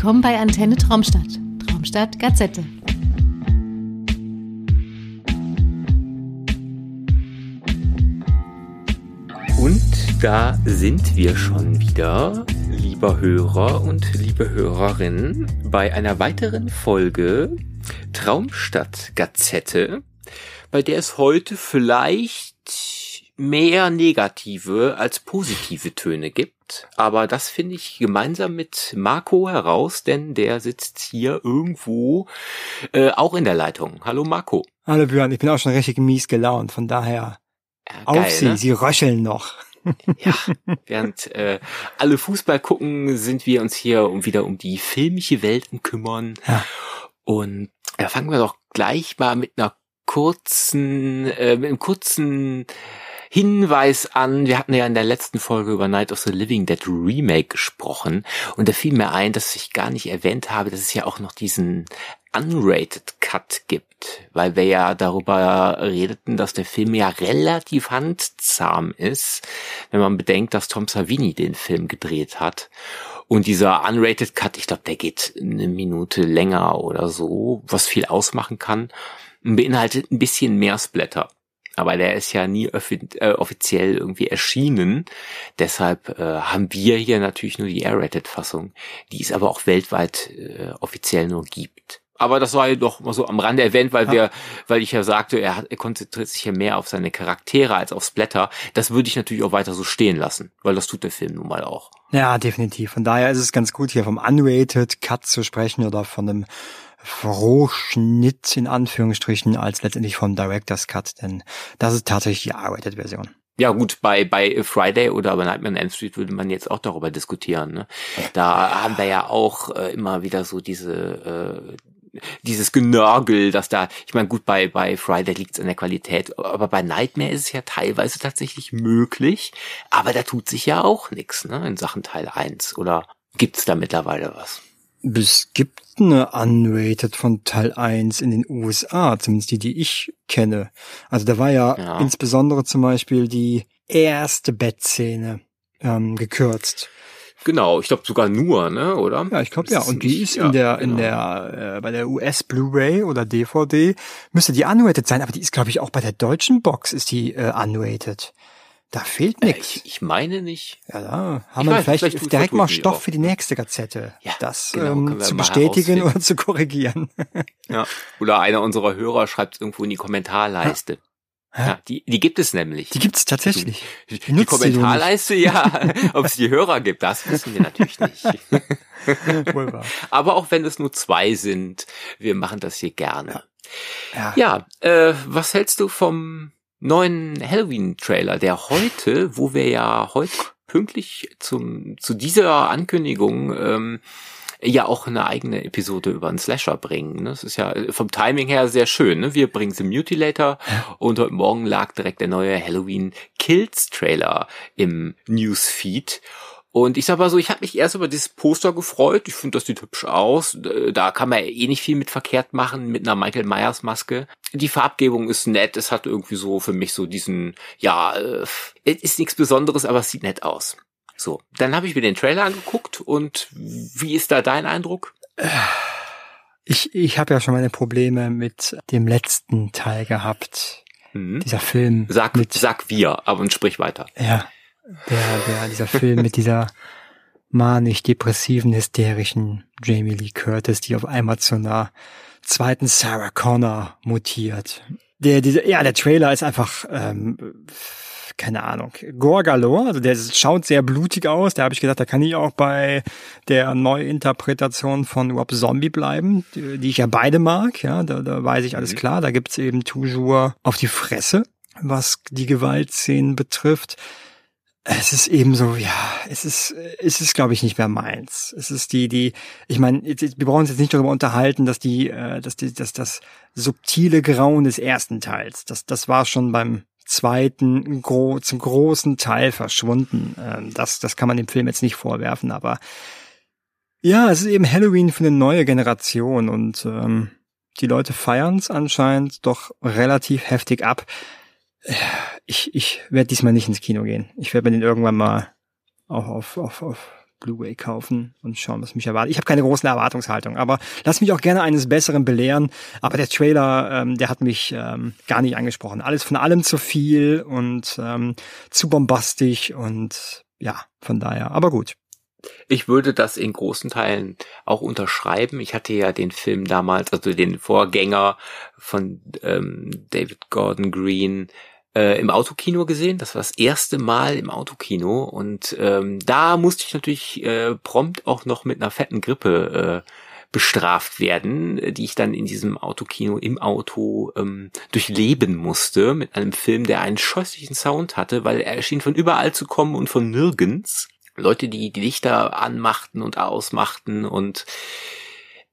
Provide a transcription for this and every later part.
Willkommen bei Antenne Traumstadt, Traumstadt Gazette. Und da sind wir schon wieder, lieber Hörer und liebe Hörerinnen, bei einer weiteren Folge Traumstadt Gazette, bei der es heute vielleicht mehr negative als positive Töne gibt. Aber das finde ich gemeinsam mit Marco heraus, denn der sitzt hier irgendwo äh, auch in der Leitung. Hallo Marco. Hallo Björn, ich bin auch schon richtig mies gelaunt, von daher Ja, auf geil, sie, ne? sie röcheln noch. Ja, während äh, alle Fußball gucken, sind wir uns hier um wieder um die filmische Welt kümmern. Ja. Und da fangen wir doch gleich mal mit einer kurzen, äh, mit einem kurzen Hinweis an. Wir hatten ja in der letzten Folge über Night of the Living Dead Remake gesprochen und da fiel mir ein, dass ich gar nicht erwähnt habe, dass es ja auch noch diesen Unrated Cut gibt, weil wir ja darüber redeten, dass der Film ja relativ handzahm ist, wenn man bedenkt, dass Tom Savini den Film gedreht hat. Und dieser Unrated Cut, ich glaube, der geht eine Minute länger oder so, was viel ausmachen kann, beinhaltet ein bisschen mehr Splatter. Aber der ist ja nie äh, offiziell irgendwie erschienen. Deshalb äh, haben wir hier natürlich nur die R-Rated-Fassung, die es aber auch weltweit äh, offiziell nur gibt. Aber das war ja doch mal so am Rande erwähnt, weil Ja. wir, weil ich ja sagte, er, hat, er konzentriert sich ja mehr auf seine Charaktere als auf Splatter. Das würde ich natürlich auch weiter so stehen lassen, weil das tut der Film nun mal auch. Ja, definitiv. Von daher ist es ganz gut, hier vom Unrated Cut zu sprechen oder von einem Rohschnitt in Anführungsstrichen als letztendlich vom Director's Cut, denn das ist tatsächlich die R-Rated-Version. Ja gut, bei bei Friday oder bei Nightmare on Elm Street würde man jetzt auch darüber diskutieren. Ne? Da haben wir ja auch äh, immer wieder so diese äh, dieses Genörgel, dass da, ich meine, gut, bei, bei Friday liegt es an der Qualität, aber bei Nightmare ist es ja teilweise tatsächlich möglich, aber da tut sich ja auch nichts, ne, in Sachen Teil 1. Oder gibt's da mittlerweile was? Es gibt eine Unrated von Teil 1 in den USA, zumindest die, die ich kenne. Also da war ja, Ja. insbesondere zum Beispiel die erste Bettszene ähm, gekürzt. Genau, ich glaube sogar nur, ne, oder? Ja, ich glaube ja. Und die ist in der, in genau. der, äh, bei der US Blu-ray oder DVD müsste die unrated sein, aber die ist, glaube ich, auch bei der deutschen Box ist die äh, unrated. Da fehlt Äh, nix. ich, ich meine nicht. Ja, da haben wir vielleicht, vielleicht direkt mal Stoff auch. für die nächste Gazette. Ja, das genau, ähm, zu bestätigen oder zu korrigieren. Ja. Oder einer unserer Hörer schreibt es irgendwo in die Kommentarleiste. Ja, die, die gibt es nämlich. Die gibt's tatsächlich. Die, die Kommentarleiste, ja. Ob es die Hörer gibt, das wissen wir natürlich nicht. Aber auch wenn es nur zwei sind, wir machen das hier gerne. Ja. Ja, äh, was hältst du vom neuen Halloween-Trailer, der heute, wo wir ja heute pünktlich zum, zu dieser Ankündigung ähm, ja auch eine eigene Episode über einen Slasher bringen. Ne? Das ist ja äh, vom Timing her sehr schön. Ne? Wir bringen The Mutilator und heute Morgen lag direkt der neue Halloween Kills Trailer im Newsfeed. Und ich sag mal so, ich habe mich erst über dieses Poster gefreut. Ich finde, das sieht hübsch aus. Äh, Da kann man eh nicht viel mit verkehrt machen, mit einer Michael Myers Maske. Die Farbgebung ist nett. Es hat irgendwie so für mich so diesen, ja, äh, es ist nichts Besonderes, aber es sieht nett aus. So, dann habe ich mir den Trailer angeguckt und wie ist da dein Eindruck? Ich, ich habe ja schon meine Probleme mit dem letzten Teil gehabt. Hm? Dieser Film. Sag, mit, sag wir, aber und sprich weiter. Ja, der, der, dieser Film mit dieser manisch-depressiven, hysterischen Jamie Lee Curtis, die auf einmal zu einer zweiten Sarah Connor mutiert. Der, dieser, ja, der Trailer ist einfach, ähm, keine Ahnung, Gorgalor, also der schaut sehr blutig aus. Da habe ich gedacht, da kann ich auch bei der Neuinterpretation von Rob Zombie bleiben, die, die ich ja beide mag. Ja, da, da weiß ich alles Mhm. klar. Da gibt's eben toujours auf die Fresse, was die Gewaltszenen betrifft. Es ist eben so, ja, es ist, es ist, glaube ich, nicht mehr meins. Es ist die, die, ich meine, wir brauchen uns jetzt nicht darüber unterhalten, dass die, äh, dass die, dass das subtile Grauen des ersten Teils, das, das war schon beim zweiten gro zum großen Teil verschwunden. Ähm, das, das kann man dem Film jetzt nicht vorwerfen, aber ja, es ist eben Halloween für eine neue Generation und ähm, die Leute feiern es anscheinend doch relativ heftig ab. Ich, ich werde diesmal nicht ins Kino gehen. Ich werde mir den irgendwann mal auch auf, auf, auf Blu-ray kaufen und schauen, was mich erwartet. Ich habe keine großen Erwartungshaltung, aber lass mich auch gerne eines Besseren belehren. Aber der Trailer, ähm, der hat mich ähm, gar nicht angesprochen. Alles von allem zu viel und ähm, zu bombastisch und ja, von daher. Aber gut. Ich würde das in großen Teilen auch unterschreiben. Ich hatte ja den Film damals, also den Vorgänger von ähm, David Gordon Green, äh, im Autokino gesehen. Das war das erste Mal im Autokino und ähm, da musste ich natürlich äh, prompt auch noch mit einer fetten Grippe äh, bestraft werden, die ich dann in diesem Autokino im Auto ähm, durchleben musste mit einem Film, der einen scheußlichen Sound hatte, weil er schien von überall zu kommen und von nirgends. Leute, die die Lichter anmachten und ausmachten und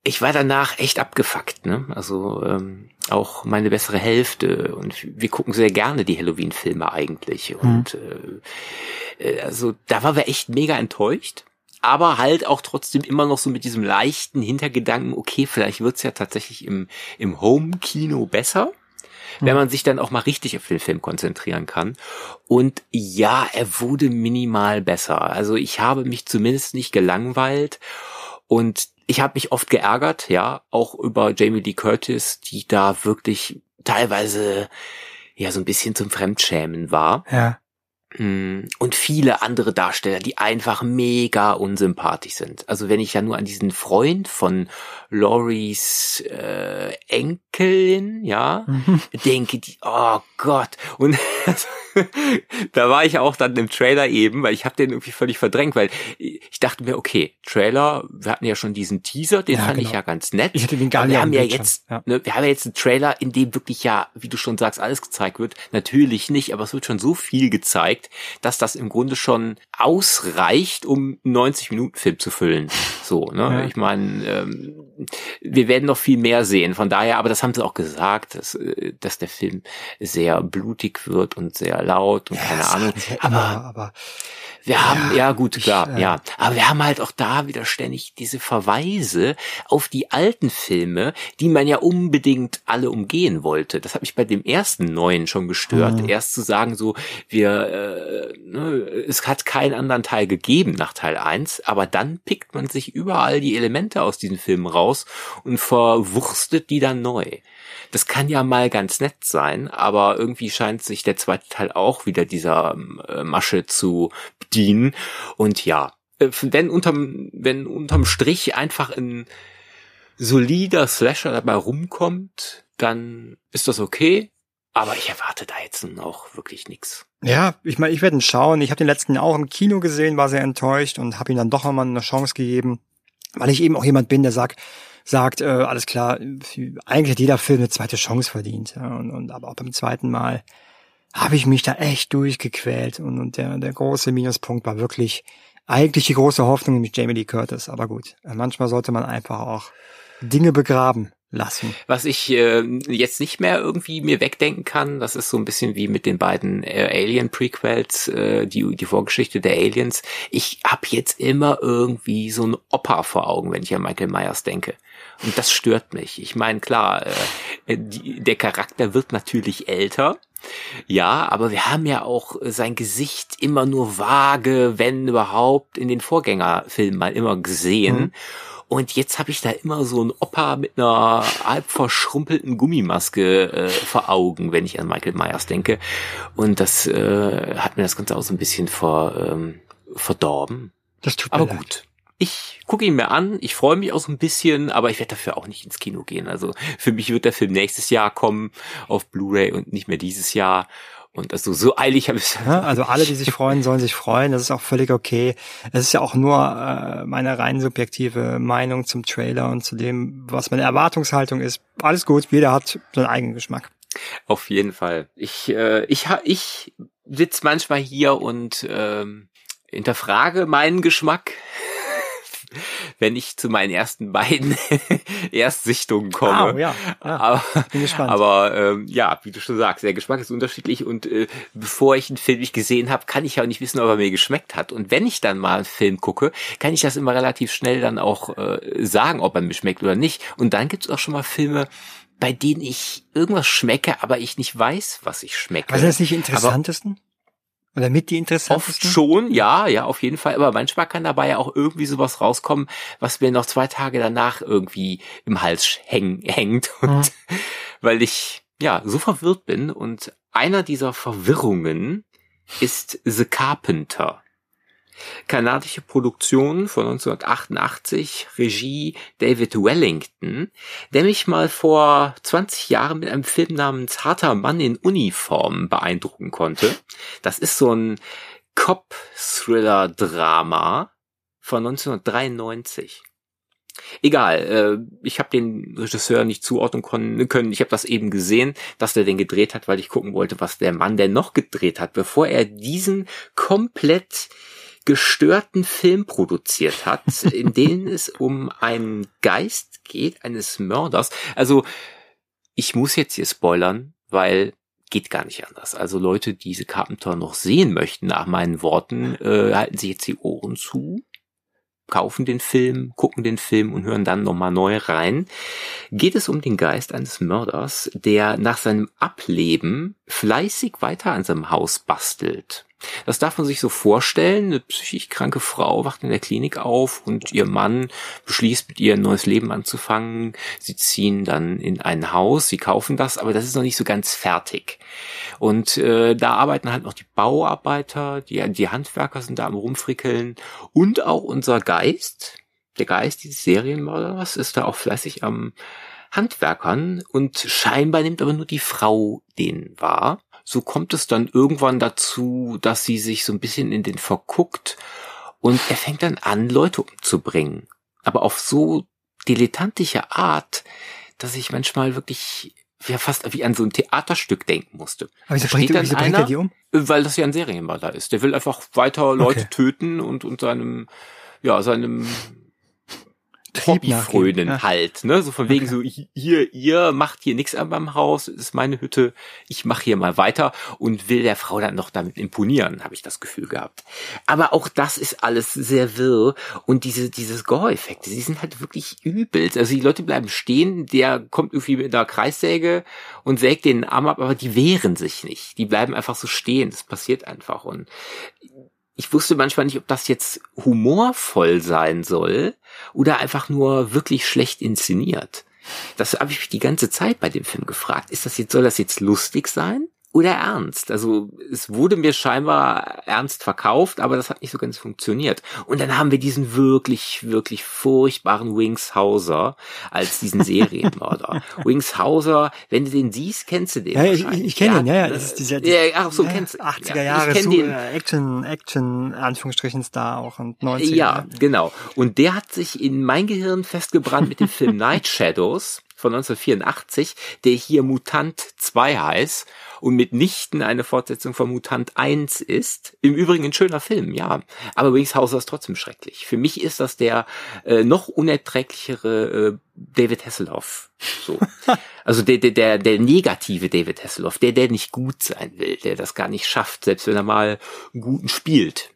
ich war danach echt abgefuckt, ne? Also ähm, auch meine bessere Hälfte und wir gucken sehr gerne die Halloween-Filme eigentlich mhm. und mhm. äh, also da waren wir echt mega enttäuscht, aber halt auch trotzdem immer noch so mit diesem leichten Hintergedanken, okay, vielleicht wird's ja tatsächlich im im Home-Kino besser wenn mhm. man sich dann auch mal richtig auf den Film konzentrieren kann. Und ja, er wurde minimal besser. Also ich habe mich zumindest nicht gelangweilt und ich habe mich oft geärgert, ja, auch über Jamie Lee Curtis, die da wirklich teilweise ja so ein bisschen zum Fremdschämen war. Ja. Mm, und viele andere Darsteller, die einfach mega unsympathisch sind. Also wenn ich ja nur an diesen Freund von Loris äh, Enkelin, ja, mhm. denke, die, oh Gott. Und da war ich auch dann im Trailer eben, weil ich habe den irgendwie völlig verdrängt, weil ich dachte mir, okay, Trailer, wir hatten ja schon diesen Teaser, den ja, fand genau. ich ja ganz nett. Ich hätte den gar nicht wir haben ja jetzt, ja. Ne, wir haben ja jetzt einen Trailer, in dem wirklich ja, wie du schon sagst, alles gezeigt wird. Natürlich nicht, aber es wird schon so viel gezeigt, dass das im Grunde schon ausreicht, um 90 Minuten Film zu füllen. So, ne? Ja. Ich meine, ähm, wir werden noch viel mehr sehen. Von daher, aber das haben sie auch gesagt, dass, äh, dass der Film sehr blutig wird und sehr laut und ja, keine Ahnung. Aber, aber wir haben, ja, ja gut, klar, ich, äh, ja. Aber wir haben halt auch da wieder ständig diese Verweise auf die alten Filme, die man ja unbedingt alle umgehen wollte. Das hat mich bei dem ersten neuen schon gestört. Mhm. Erst zu sagen, so, wir, äh, ne, es hat keinen anderen Teil gegeben nach Teil 1, aber dann pickt man sich überall die Elemente aus diesen Filmen raus und verwurstet die dann neu. Das kann ja mal ganz nett sein, aber irgendwie scheint sich der zweite Teil auch wieder dieser äh, Masche zu bedienen. Und ja, äh, wenn unterm, wenn unterm Strich einfach ein solider Slasher dabei rumkommt, dann ist das okay. Aber ich erwarte da jetzt auch wirklich nichts. Ja, ich meine, ich werde ihn schauen. Ich habe den letzten auch im Kino gesehen, war sehr enttäuscht und habe ihm dann doch nochmal eine Chance gegeben, weil ich eben auch jemand bin, der sagt, sagt, äh, alles klar, eigentlich hat jeder Film eine zweite Chance verdient. Ja, und, und aber auch beim zweiten Mal habe ich mich da echt durchgequält. Und, und der, der große Minuspunkt war wirklich eigentlich die große Hoffnung mit Jamie Lee Curtis. Aber gut, manchmal sollte man einfach auch Dinge begraben lassen. Was ich äh, jetzt nicht mehr irgendwie mir wegdenken kann, das ist so ein bisschen wie mit den beiden äh, Alien Prequels, äh, die die Vorgeschichte der Aliens. Ich habe jetzt immer irgendwie so ein Opa vor Augen, wenn ich an Michael Myers denke. Und das stört mich. Ich meine, klar, äh, die, der Charakter wird natürlich älter. Ja, aber wir haben ja auch sein Gesicht immer nur vage, wenn überhaupt, in den Vorgängerfilmen mal immer gesehen. Mhm. Und jetzt habe ich da immer so einen Opa mit einer halb verschrumpelten Gummimaske äh, vor Augen, wenn ich an Michael Myers denke. Und das äh, hat mir das Ganze auch so ein bisschen vor, ähm, verdorben. Das tut mir Aber leid. gut ich gucke ihn mir an, ich freue mich auch so ein bisschen, aber ich werde dafür auch nicht ins Kino gehen. Also für mich wird der Film nächstes Jahr kommen auf Blu-ray und nicht mehr dieses Jahr. Und also so eilig habe ich ja, Also alle, die sich freuen, sollen sich freuen. Das ist auch völlig okay. Es ist ja auch nur äh, meine rein subjektive Meinung zum Trailer und zu dem, was meine Erwartungshaltung ist. Alles gut, jeder hat seinen eigenen Geschmack. Auf jeden Fall. Ich, äh, ich, ich sitz manchmal hier und ähm, hinterfrage meinen Geschmack wenn ich zu meinen ersten beiden Erstsichtungen komme. Oh, ja, ja. Aber, bin gespannt. aber ähm, ja, wie du schon sagst, der Geschmack ist unterschiedlich und äh, bevor ich einen Film nicht gesehen habe, kann ich ja auch nicht wissen, ob er mir geschmeckt hat. Und wenn ich dann mal einen Film gucke, kann ich das immer relativ schnell dann auch äh, sagen, ob er mir schmeckt oder nicht. Und dann gibt es auch schon mal Filme, bei denen ich irgendwas schmecke, aber ich nicht weiß, was ich schmecke. Was ist das nicht interessantesten? Aber Oder mit die Oft interessantesten? schon, ja, ja, auf jeden Fall. Aber manchmal kann dabei ja auch irgendwie sowas rauskommen, was mir noch zwei Tage danach irgendwie im Hals häng, hängt. Und weil ich, ja, so verwirrt bin. Und einer dieser Verwirrungen ist The Carpenter. Kanadische Produktion von 1988, Regie David Wellington, der mich mal vor 20 Jahren mit einem Film namens Harter Mann in Uniform beeindrucken konnte. Das ist so ein Cop-Thriller-Drama von 1993. Egal, äh, ich habe den Regisseur nicht zuordnen können. Ich habe das eben gesehen, dass der den gedreht hat, weil ich gucken wollte, was der Mann denn noch gedreht hat, bevor er diesen komplett gestörten Film produziert hat, in dem es um einen Geist geht, eines Mörders. Also ich muss jetzt hier spoilern, weil geht gar nicht anders. Also Leute, die diese Carpenter noch sehen möchten, nach meinen Worten, äh, halten sich jetzt die Ohren zu, kaufen den Film, gucken den Film und hören dann nochmal neu rein. Geht es um den Geist eines Mörders, der nach seinem Ableben fleißig weiter an seinem Haus bastelt. Das darf man sich so vorstellen. Eine psychisch kranke Frau wacht in der Klinik auf und ihr Mann beschließt, mit ihr ein neues Leben anzufangen. Sie ziehen dann in ein Haus, sie kaufen das, aber das ist noch nicht so ganz fertig. Und äh, da arbeiten halt noch die Bauarbeiter, die, die Handwerker sind da am Rumfrickeln und auch unser Geist, der Geist dieses Serienmörders, ist da auch fleißig am Handwerkern und scheinbar nimmt aber nur die Frau den wahr. So kommt es dann irgendwann dazu, dass sie sich so ein bisschen in den verguckt und er fängt dann an, Leute umzubringen. Aber auf so dilettantische Art, dass ich manchmal wirklich ja fast wie an so ein Theaterstück denken musste. Aber wieso bringt, wieso bringt einer- er die um? Weil das ja ein Serienmörder ist. Der will einfach weiter Leute Okay. töten und, und seinem, ja, seinem Nachgehen, ja. halt, ne? So von wegen so, hier, ihr macht hier nichts an meinem Haus, ist meine Hütte, ich mache hier mal weiter und will der Frau dann noch damit imponieren, habe ich das Gefühl gehabt. Aber auch das ist alles sehr wirr und diese, dieses Gore-Effekte, die sind halt wirklich übel. Also die Leute bleiben stehen, der kommt irgendwie mit einer Kreissäge und sägt den Arm ab, aber die wehren sich nicht. Die bleiben einfach so stehen, das passiert einfach und ich wusste manchmal nicht, ob das jetzt humorvoll sein soll oder einfach nur wirklich schlecht inszeniert. Das habe ich mich die ganze Zeit bei dem Film gefragt. Ist das jetzt, soll das jetzt lustig sein? Oder ernst? Also es wurde mir scheinbar ernst verkauft, aber das hat nicht so ganz funktioniert. Und dann haben wir diesen wirklich, wirklich furchtbaren Wings Hauser als diesen Serienmörder. Wings Hauser, wenn du den siehst, kennst du den Ja, ich, ich kenne ihn, ja, ja. Das ist äh, dieser, ja, ach so, ja, kennst du. 80er ja, Jahre, so, den. äh, Action, Action, Anführungsstrichen Star auch und 90er. Ja, genau. Und der hat sich in mein Gehirn festgebrannt mit dem Film Night Shadows von 1984, der hier Mutant 2 heißt und mitnichten eine Fortsetzung von Mutant 1 ist. Im Übrigen ein schöner Film, ja. Aber Wings Hauser ist trotzdem schrecklich. Für mich ist das der äh, noch unerträglichere äh, David Hasselhoff. So. Also der, der, der, der negative David Hasselhoff, der, der nicht gut sein will, der das gar nicht schafft, selbst wenn er mal einen guten spielt.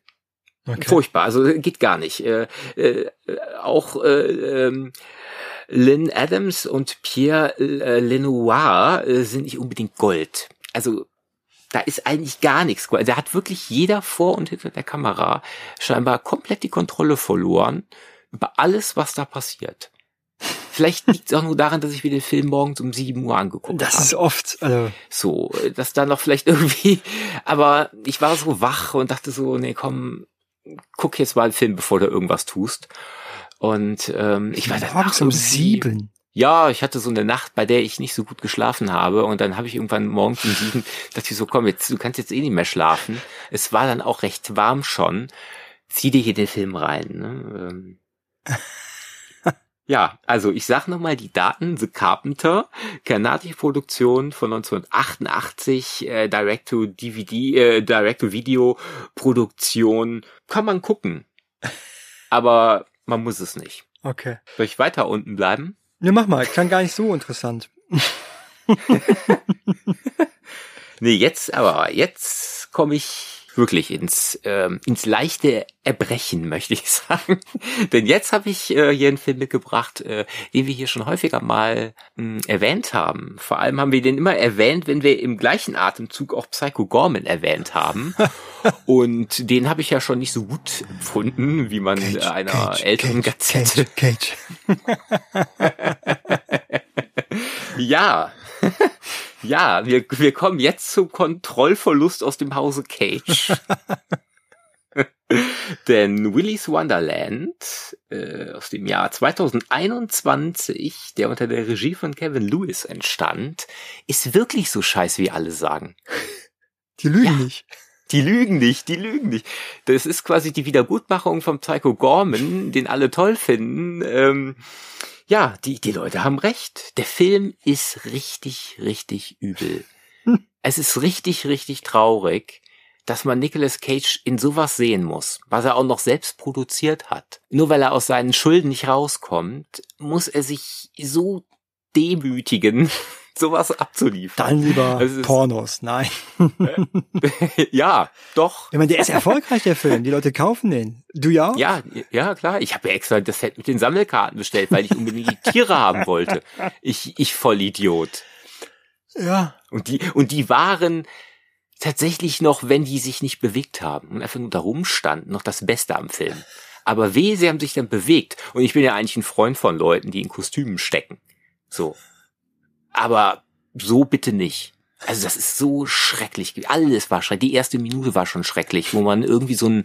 Okay. Furchtbar, also geht gar nicht. Äh, äh, auch äh, ähm, Lynn Adams und Pierre äh, Lenoir äh, sind nicht unbedingt Gold. Also da ist eigentlich gar nichts. Da hat wirklich jeder vor und hinter der Kamera scheinbar komplett die Kontrolle verloren über alles, was da passiert. Vielleicht liegt es auch nur daran, dass ich mir den Film morgens um 7 Uhr angeguckt Das habe ist oft, also, so, dass da noch vielleicht irgendwie, aber ich war so wach und dachte so, nee, komm, guck jetzt mal einen Film, bevor du irgendwas tust. Und ähm, ich war dann morgens um sieben. Ja, ich hatte so eine Nacht, bei der ich nicht so gut geschlafen habe und dann habe ich irgendwann morgens um sieben, dachte ich so, komm, jetzt, du kannst jetzt eh nicht mehr schlafen. Es war dann auch recht warm schon. Zieh dir hier den Film rein. Ne? Ähm. Ja, also ich sag nochmal die Daten. The Carpenter, kanadische Produktion von 1988, äh, Direct-to-DVD, äh, Direct-to-Video-Produktion. Kann man gucken. Aber man muss es nicht. Okay. Soll ich weiter unten bleiben? Ne, mach mal, klang gar nicht so interessant. Nee, jetzt aber, jetzt komme ich wirklich ins ähm, ins leichte Erbrechen, möchte ich sagen. Denn jetzt habe ich äh, hier einen Film mitgebracht, äh, den wir hier schon häufiger mal mh, erwähnt haben. Vor allem haben wir den immer erwähnt, wenn wir im gleichen Atemzug auch Psycho Gorman erwähnt haben. Und den habe ich ja schon nicht so gut empfunden, wie man Cage, einer Cage, älteren Cage, Gazette. Cage, ja. Ja, wir, wir kommen jetzt zum Kontrollverlust aus dem Hause Cage. Denn Willy's Wonderland äh, aus dem Jahr 2021, der unter der Regie von Kevin Lewis entstand, ist wirklich so scheiße, wie alle sagen. Die lügen ja, nicht. Die lügen nicht, die lügen nicht. Das ist quasi die Wiedergutmachung vom Psycho Gorman, den alle toll finden. Ähm, ja, die, die Leute haben recht. Der Film ist richtig, richtig übel. Es ist richtig, richtig traurig, dass man Nicolas Cage in sowas sehen muss, was er auch noch selbst produziert hat. Nur weil er aus seinen Schulden nicht rauskommt, muss er sich so demütigen, sowas abzuliefern. Dann lieber also Pornos, nein. ja, doch. Ich meine, der ist erfolgreich, der Film. Die Leute kaufen den. Du ja? Ja, ja, klar. Ich habe ja extra das Set mit den Sammelkarten bestellt, weil ich unbedingt die Tiere haben wollte. Ich, ich Vollidiot. Ja. Und die, und die waren tatsächlich noch, wenn die sich nicht bewegt haben und einfach nur da rumstanden, noch das Beste am Film. Aber weh, sie haben sich dann bewegt. Und ich bin ja eigentlich ein Freund von Leuten, die in Kostümen stecken. So. Aber so bitte nicht. Also das ist so schrecklich. Alles war schrecklich. Die erste Minute war schon schrecklich, wo man irgendwie so ein,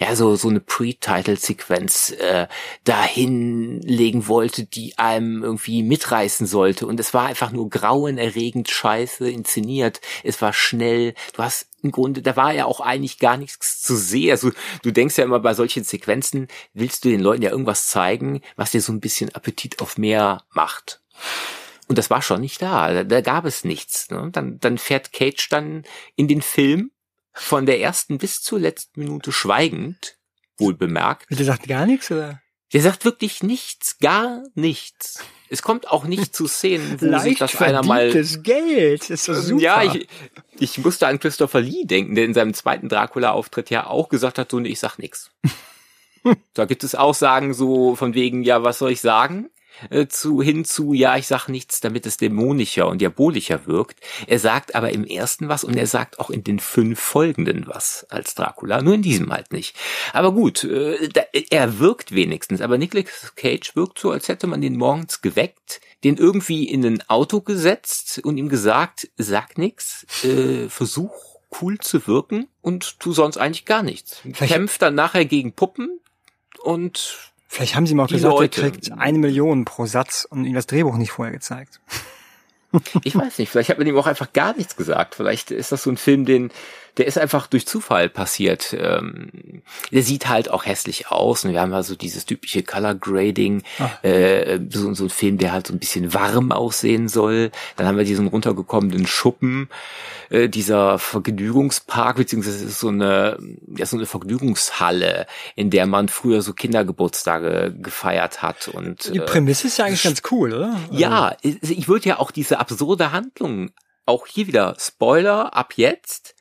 ja, so, so eine Pre-Title-Sequenz äh, dahinlegen wollte, die einem irgendwie mitreißen sollte. Und es war einfach nur grauenerregend scheiße inszeniert. Es war schnell. Du hast im Grunde, da war ja auch eigentlich gar nichts zu sehen. Also du denkst ja immer bei solchen Sequenzen, willst du den Leuten ja irgendwas zeigen, was dir so ein bisschen Appetit auf mehr macht. Und das war schon nicht da. Da, da gab es nichts. Ne? Dann, dann fährt Cage dann in den Film von der ersten bis zur letzten Minute schweigend, wohl bemerkt. Der sagt gar nichts, oder? Der sagt wirklich nichts, gar nichts. Es kommt auch nicht zu Szenen, wo Leicht sich das einer mal. Geld, ist so super. Ja, ich, ich musste an Christopher Lee denken, der in seinem zweiten Dracula-Auftritt ja auch gesagt hat, so, ich sag nix. da gibt es Aussagen so von wegen, ja, was soll ich sagen? Äh, zu hin zu, ja, ich sag nichts, damit es dämonischer und diabolischer wirkt. Er sagt aber im ersten was und er sagt auch in den fünf folgenden was als Dracula, nur in diesem halt nicht. Aber gut, äh, da, er wirkt wenigstens, aber Nicolas Cage wirkt so, als hätte man den morgens geweckt, den irgendwie in ein Auto gesetzt und ihm gesagt, sag nix, äh, versuch cool zu wirken und tu sonst eigentlich gar nichts. Kämpft dann nachher gegen Puppen und Vielleicht haben sie ihm auch gesagt, Leute. er kriegt eine Million pro Satz und ihm das Drehbuch nicht vorher gezeigt. Ich weiß nicht, vielleicht hat man ihm auch einfach gar nichts gesagt. Vielleicht ist das so ein Film, den der ist einfach durch Zufall passiert. Ähm, der sieht halt auch hässlich aus. Und wir haben also dieses typische Color Grading, ah. äh, so, so ein Film, der halt so ein bisschen warm aussehen soll. Dann haben wir diesen runtergekommenen Schuppen, äh, dieser Vergnügungspark, beziehungsweise so eine, ja, so eine Vergnügungshalle, in der man früher so Kindergeburtstage gefeiert hat. Und, Die Prämisse ist ja eigentlich ganz cool, oder? Ja, ich würde ja auch diese absurde Handlung auch hier wieder Spoiler ab jetzt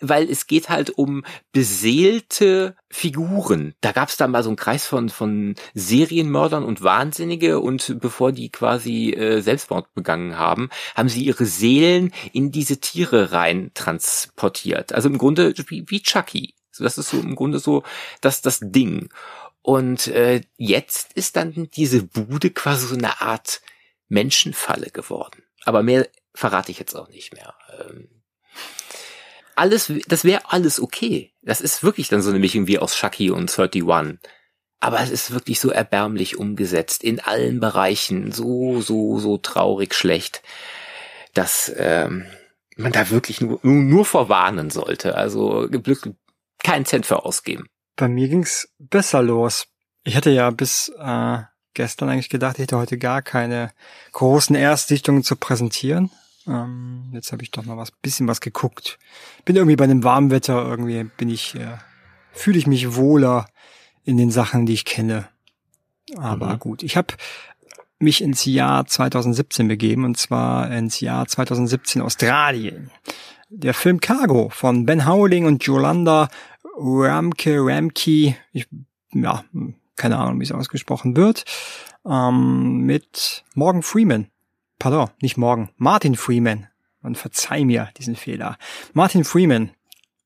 weil es geht halt um beseelte Figuren. Da gab es dann mal so einen Kreis von, von Serienmördern und Wahnsinnige und bevor die quasi äh, Selbstmord begangen haben, haben sie ihre Seelen in diese Tiere rein transportiert. Also im Grunde wie, wie Chucky. Das ist so im Grunde so das, das Ding. Und äh, jetzt ist dann diese Bude quasi so eine Art Menschenfalle geworden. Aber mehr verrate ich jetzt auch nicht mehr. Ähm, alles, das wäre alles okay. Das ist wirklich dann so eine Mischung wie aus Chucky und 31. Aber es ist wirklich so erbärmlich umgesetzt in allen Bereichen, so, so, so traurig schlecht, dass ähm, man da wirklich nur, nur vorwarnen sollte. Also keinen Cent für ausgeben. Bei mir ging's besser los. Ich hatte ja bis äh, gestern eigentlich gedacht, ich hätte heute gar keine großen Erstsichtungen zu präsentieren. Ähm, jetzt habe ich doch mal was, bisschen was geguckt. Bin irgendwie bei dem warmen Wetter, irgendwie bin ich, äh, fühle ich mich wohler in den Sachen, die ich kenne. Aber mhm. gut, ich habe mich ins Jahr 2017 begeben und zwar ins Jahr 2017 Australien. der Film Cargo von Ben Howling und Jolanda Ramke Ramke. Ich, ja, keine Ahnung, wie es ausgesprochen wird. Ähm, mit Morgan Freeman. Pardon, nicht Morgan. Martin Freeman. Man verzeih mir diesen Fehler. Martin Freeman.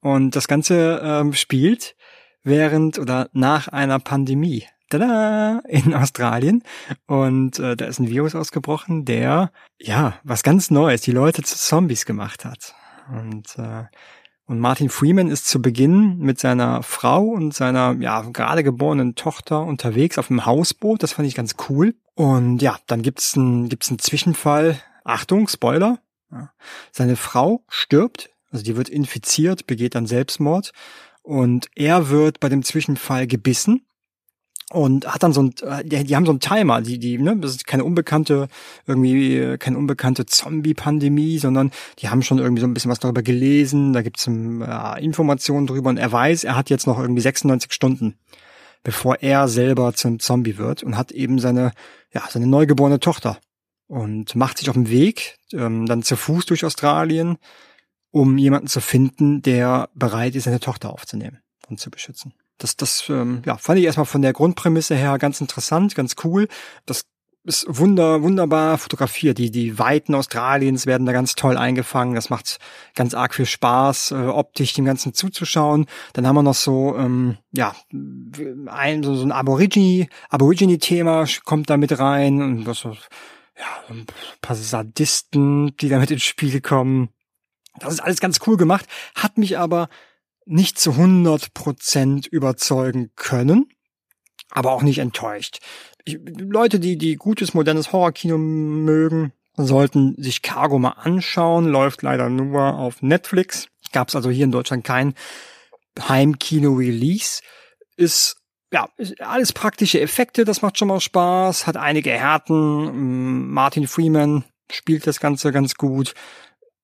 Und das Ganze ähm, spielt während oder nach einer Pandemie. Tada! In Australien. Und äh, da ist ein Virus ausgebrochen, der, ja, was ganz Neues, die Leute zu Zombies gemacht hat. Und, äh, und Martin Freeman ist zu Beginn mit seiner Frau und seiner, ja, gerade geborenen Tochter unterwegs auf dem Hausboot. Das fand ich ganz cool. Und ja, dann gibt's einen, gibt's einen Zwischenfall. Achtung, Spoiler. Ja. Seine Frau stirbt, also die wird infiziert, begeht dann Selbstmord. Und er wird bei dem Zwischenfall gebissen und hat dann so ein, äh, die, die haben so einen Timer, die, die, ne, das ist keine unbekannte, irgendwie, keine unbekannte Zombie-Pandemie, sondern die haben schon irgendwie so ein bisschen was darüber gelesen, da gibt's äh, Informationen drüber und er weiß, er hat jetzt noch irgendwie 96 Stunden, bevor er selber zum Zombie wird und hat eben seine, ja, seine neugeborene Tochter und macht sich auf den Weg, ähm, dann zu Fuß durch Australien, um jemanden zu finden, der bereit ist, seine Tochter aufzunehmen und zu beschützen. Das, das ähm, ja, fand ich erstmal von der Grundprämisse her ganz interessant, ganz cool. Das ist wunder, wunderbar fotografiert. Die, die Weiten Australiens werden da ganz toll eingefangen. Das macht ganz arg viel Spaß, äh, optisch dem Ganzen zuzuschauen. Dann haben wir noch so, ähm, ja, ein, so, ein Aborigine, Aborigine-Thema kommt da mit rein und was, ja, ein paar Sadisten, die da mit ins Spiel kommen. Das ist alles ganz cool gemacht, hat mich aber nicht zu 100 Prozent überzeugen können, aber auch nicht enttäuscht. Ich, Leute, die, die gutes, modernes Horrorkino mögen, sollten sich Cargo mal anschauen. Läuft leider nur auf Netflix. Gab es also hier in Deutschland kein Heimkino-Release. Ist ja, alles praktische Effekte, das macht schon mal Spaß, hat einige Härten. Martin Freeman spielt das Ganze ganz gut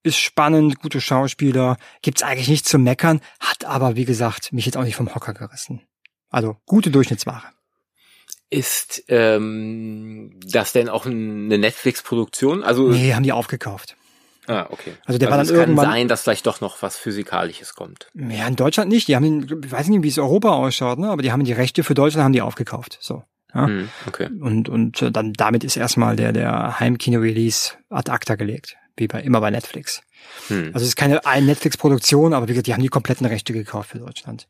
ist spannend, gute Schauspieler, gibt's eigentlich nichts zu meckern, hat aber, wie gesagt, mich jetzt auch nicht vom Hocker gerissen. Also gute Durchschnittsware. Ist ähm, das denn auch eine Netflix-Produktion? Also nee, haben die aufgekauft. Ah, okay. Also der also war dann es irgendwann. Kann sein, dass vielleicht doch noch was Physikalisches kommt. Ja, in Deutschland nicht. Die haben, den, ich weiß nicht, wie es Europa ausschaut, ne? aber die haben die Rechte für Deutschland haben die aufgekauft. So. Ja? Hm, okay. Und und äh, dann damit ist erstmal der der Heimkino-Release ad acta gelegt wie bei immer bei Netflix. Hm. Also es ist keine ein Netflix-Produktion, aber wie gesagt, die haben die kompletten Rechte gekauft für Deutschland.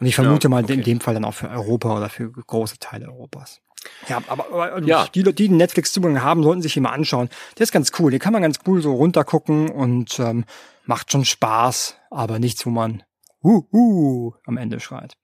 Und ich vermute ja, mal okay. in dem Fall dann auch für Europa oder für große Teile Europas. Ja, aber, aber ja. die, die Netflix-Zugang haben, sollten sich immer anschauen. Der ist ganz cool. Den kann man ganz cool so runtergucken und ähm, macht schon Spaß, aber nichts, wo man uh, uh, am Ende schreit.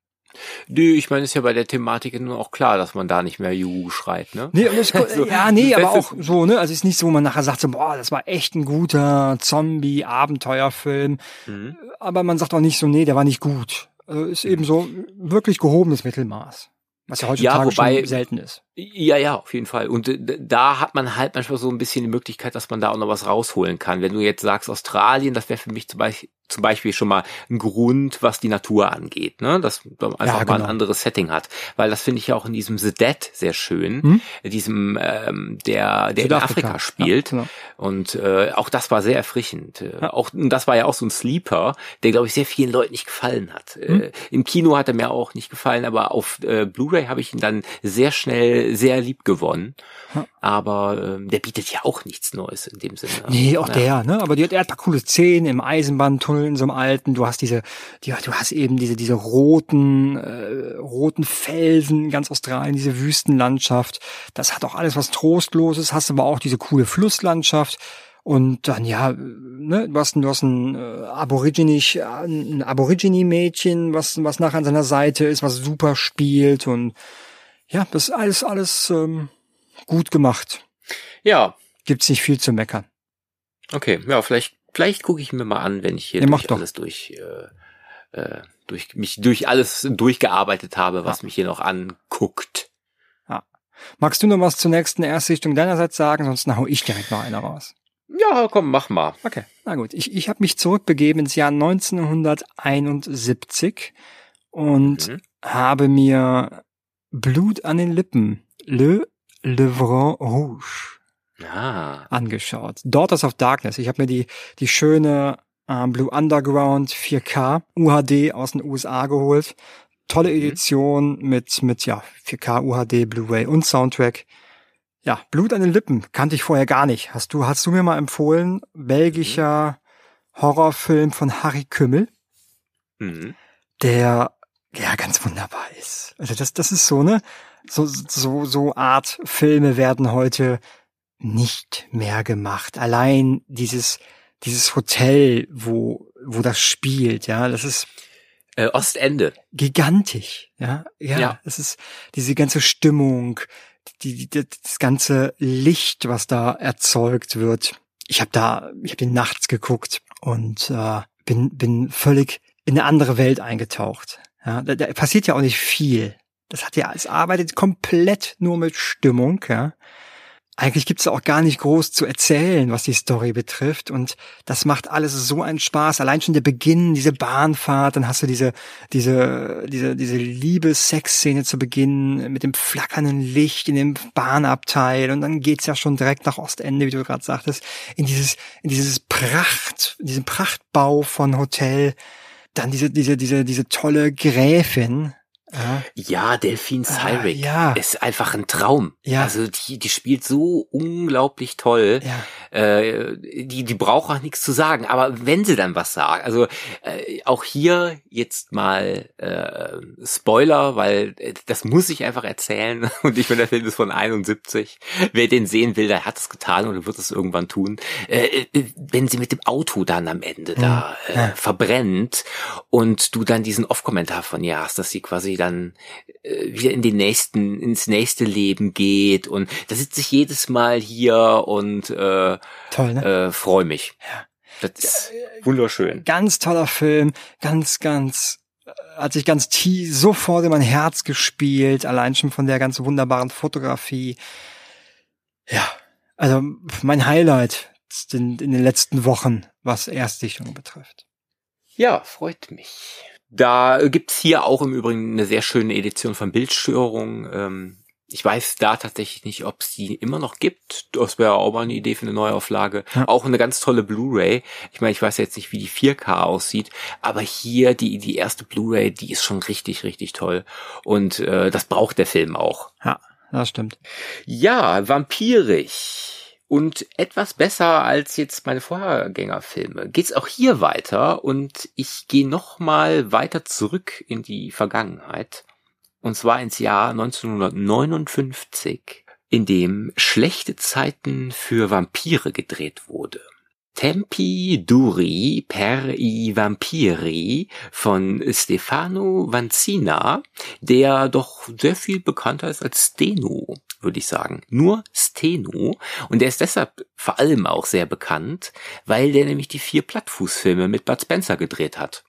Nö, ich meine, ist ja bei der Thematik nur auch klar, dass man da nicht mehr Juhu schreit, ne? Nee, das, also, ja, nee, aber auch so, ne? Also es ist nicht so, wo man nachher sagt so, boah, das war echt ein guter Zombie-Abenteuerfilm. Mhm. Aber man sagt auch nicht so, nee, der war nicht gut. Also ist eben so wirklich gehobenes Mittelmaß. Was ja heutzutage ja, wobei, schon selten ist. Ja, ja, auf jeden Fall. Und äh, da hat man halt manchmal so ein bisschen die Möglichkeit, dass man da auch noch was rausholen kann. Wenn du jetzt sagst Australien, das wäre für mich zum Beispiel, zum Beispiel schon mal ein Grund, was die Natur angeht, ne? Dass man einfach ja, genau. mal ein genau. anderes Setting hat. Weil das finde ich ja auch in diesem The Dead sehr schön, hm? diesem, ähm, der, der in Afrika spielt. Ja, genau. Und äh, auch das war sehr erfrischend. Äh, ja. Auch das war ja auch so ein Sleeper, der, glaube ich, sehr vielen Leuten nicht gefallen hat. Hm? Äh, Im Kino hat er mir auch nicht gefallen, aber auf äh, Blu-ray habe ich ihn dann sehr schnell sehr lieb gewonnen. Aber ähm, der bietet ja auch nichts Neues in dem Sinne. Nee, auch ja. der, ne? Aber die hat, er hat paar coole Szenen im Eisenbahntunnel in so einem alten. Du hast diese, die, du hast eben diese, diese roten, äh, roten Felsen in ganz Australien, diese Wüstenlandschaft. Das hat auch alles was Trostloses, hast aber auch diese coole Flusslandschaft. Und dann, ja, ne, du hast, du hast ein äh, Aborigine, ein Aborigine-Mädchen, was, was nachher an seiner Seite ist, was super spielt und ja, das ist alles, alles ähm, gut gemacht. Ja. Gibt's nicht viel zu meckern. Okay, ja, vielleicht, vielleicht gucke ich mir mal an, wenn ich hier ja, durch alles durch, äh, äh, durch mich durch alles durchgearbeitet habe, was ja. mich hier noch anguckt. Ja. Magst du noch was zur nächsten Erstsichtung deinerseits sagen, sonst hau ich direkt noch eine raus. Ja, komm, mach mal. Okay, na gut. Ich, ich habe mich zurückbegeben ins Jahr 1971 und mhm. habe mir Blut an den Lippen, Le Levron Rouge ah. angeschaut. Daughters of Darkness. Ich habe mir die, die schöne äh, Blue Underground 4K UHD aus den USA geholt. Tolle Mhm. Edition mit, mit, ja, 4K UHD, Blu-ray und Soundtrack. Ja, Blut an den Lippen kannte ich vorher gar nicht. Hast du, hast du mir mal empfohlen, belgischer Horrorfilm von Harry Kümmel, Mhm. der ja ganz wunderbar ist. Also das, das ist so ne, so so so Art Filme werden heute nicht mehr gemacht. Allein dieses dieses Hotel, wo wo das spielt, ja, das ist Äh, Ostende. gigantisch, ja, ja, Ja. es ist diese ganze Stimmung, die, die das ganze Licht, was da erzeugt wird. Ich habe da, ich habe den nachts geguckt und äh, bin bin völlig in eine andere Welt eingetaucht. Ja, da, da passiert ja auch nicht viel. Das hat ja, es arbeitet komplett nur mit Stimmung, ja. Eigentlich gibt's da auch gar nicht groß zu erzählen, was die Story betrifft. Und das macht alles so einen Spaß. Allein schon der Beginn, diese Bahnfahrt, dann hast du diese, diese, diese, diese Liebe-Sex-Szene zu Beginn mit dem flackernden Licht in dem Bahnabteil. Und dann geht's ja schon direkt nach Ostende, wie du gerade sagtest, in dieses, in dieses Pracht, diesen Prachtbau von Hotel. Dann diese, diese, diese, diese tolle Gräfin. Ja, Ja, Delphine Ah, Cyric ja. ist einfach ein Traum. Ja. Also die, die spielt so unglaublich toll. ja. Äh, die, die braucht auch nichts zu sagen. Aber wenn sie dann was sagt, also äh, auch hier jetzt mal äh, Spoiler, weil äh, das muss ich einfach erzählen. Und ich meine, der Film ist von 71. Wer den sehen will, der hat es getan oder wird es irgendwann tun. Äh, äh, wenn sie mit dem Auto dann am Ende da äh, verbrennt und du dann diesen Off-Kommentar von ihr hast, dass sie quasi dann äh, wieder in den nächsten, ins nächste Leben geht und da sitze ich jedes Mal hier und äh, Toll, ne? äh, freue mich. Das ist wunderschön. Ganz toller Film, ganz, ganz, äh, hat sich ganz tief, sofort in mein Herz gespielt, allein schon von der ganz wunderbaren Fotografie. Ja, also mein Highlight in, in den letzten Wochen, was Erstdichtung betrifft. Ja, freut mich. Da gibt's hier auch im Übrigen eine sehr schöne Edition von Bildstörung. Ähm, ich weiß da tatsächlich nicht, ob es die immer noch gibt. Das wäre auch mal eine Idee für eine Neuauflage. Ja. Auch eine ganz tolle Blu-ray. Ich meine, ich weiß jetzt nicht, wie die 4K aussieht, aber hier die die erste Blu-ray, die ist schon richtig richtig toll und äh, das braucht der Film auch. Ja, das stimmt. Ja, vampirig. Und etwas besser als jetzt meine Vorgängerfilme. Geht's auch hier weiter und ich gehe noch mal weiter zurück in die Vergangenheit. Und zwar ins Jahr 1959, in dem schlechte Zeiten für Vampire gedreht wurde. Tempi Duri per i Vampiri von Stefano Vanzina, der doch sehr viel bekannter ist als Steno, würde ich sagen. Nur Steno. Und der ist deshalb vor allem auch sehr bekannt, weil der nämlich die vier Plattfußfilme mit Bud Spencer gedreht hat.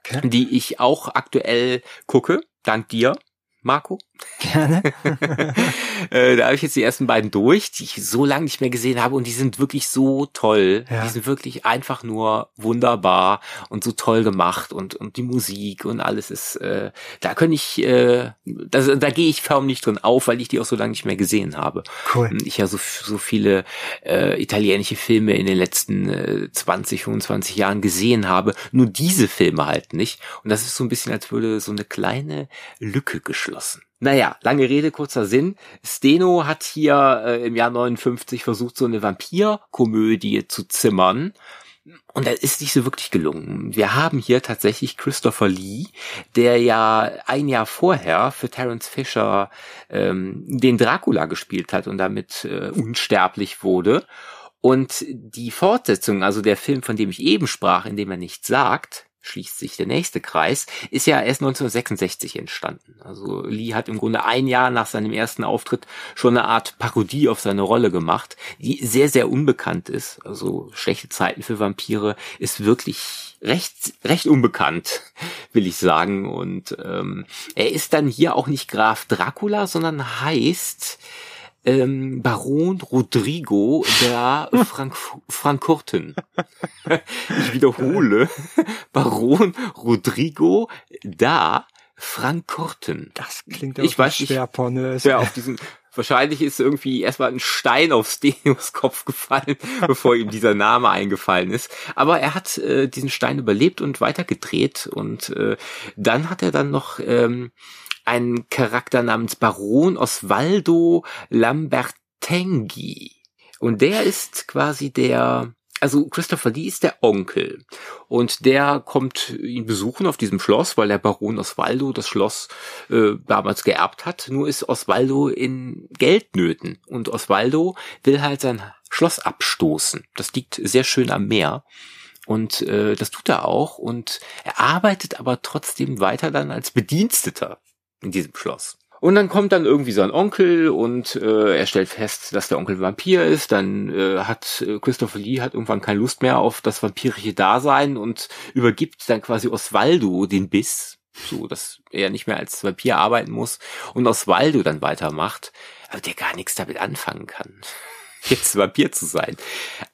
Okay. Die ich auch aktuell gucke, dank dir, Marco. Gerne. äh, da habe ich jetzt die ersten beiden durch, die ich so lange nicht mehr gesehen habe und die sind wirklich so toll. Ja. Die sind wirklich einfach nur wunderbar und so toll gemacht und und die Musik und alles ist äh, da könnte ich äh, da, da gehe ich förmlich drin auf, weil ich die auch so lange nicht mehr gesehen habe. Cool. Ich ja so so viele äh, italienische Filme in den letzten äh, 20, 25 Jahren gesehen habe, nur diese Filme halt nicht und das ist so ein bisschen als würde so eine kleine Lücke geschlossen. Naja, lange Rede, kurzer Sinn. Steno hat hier äh, im Jahr 59 versucht, so eine Vampirkomödie zu zimmern. Und das ist nicht so wirklich gelungen. Wir haben hier tatsächlich Christopher Lee, der ja ein Jahr vorher für Terence Fisher ähm, den Dracula gespielt hat und damit äh, unsterblich wurde. Und die Fortsetzung, also der Film, von dem ich eben sprach, in dem er nichts sagt, schließt sich der nächste Kreis, ist ja erst 1966 entstanden. Also Lee hat im Grunde ein Jahr nach seinem ersten Auftritt schon eine Art Parodie auf seine Rolle gemacht, die sehr, sehr unbekannt ist. Also schlechte Zeiten für Vampire ist wirklich recht, recht unbekannt, will ich sagen. Und ähm, er ist dann hier auch nicht Graf Dracula, sondern heißt ähm, Baron Rodrigo der Frank Frankurten. Ich wiederhole, Baron Rodrigo da Frankurten. Das klingt Ich auch weiß schwer pornös. Wer auf diesen Wahrscheinlich ist irgendwie erstmal ein Stein auf Stenios Kopf gefallen, bevor ihm dieser Name eingefallen ist. Aber er hat äh, diesen Stein überlebt und weitergedreht. Und äh, dann hat er dann noch ähm, einen Charakter namens Baron Osvaldo Lambertenghi. Und der ist quasi der also Christopher Lee ist der Onkel und der kommt ihn besuchen auf diesem Schloss, weil der Baron Osvaldo das Schloss äh, damals geerbt hat. Nur ist Osvaldo in Geldnöten und Osvaldo will halt sein Schloss abstoßen. Das liegt sehr schön am Meer. Und äh, das tut er auch und er arbeitet aber trotzdem weiter dann als Bediensteter in diesem Schloss. Und dann kommt dann irgendwie sein Onkel und äh, er stellt fest, dass der Onkel Vampir ist. Dann äh, hat äh, Christopher Lee hat irgendwann keine Lust mehr auf das vampirische Dasein und übergibt dann quasi Osvaldo den Biss, so dass er nicht mehr als Vampir arbeiten muss und Osvaldo dann weitermacht, aber der gar nichts damit anfangen kann, jetzt Vampir zu sein.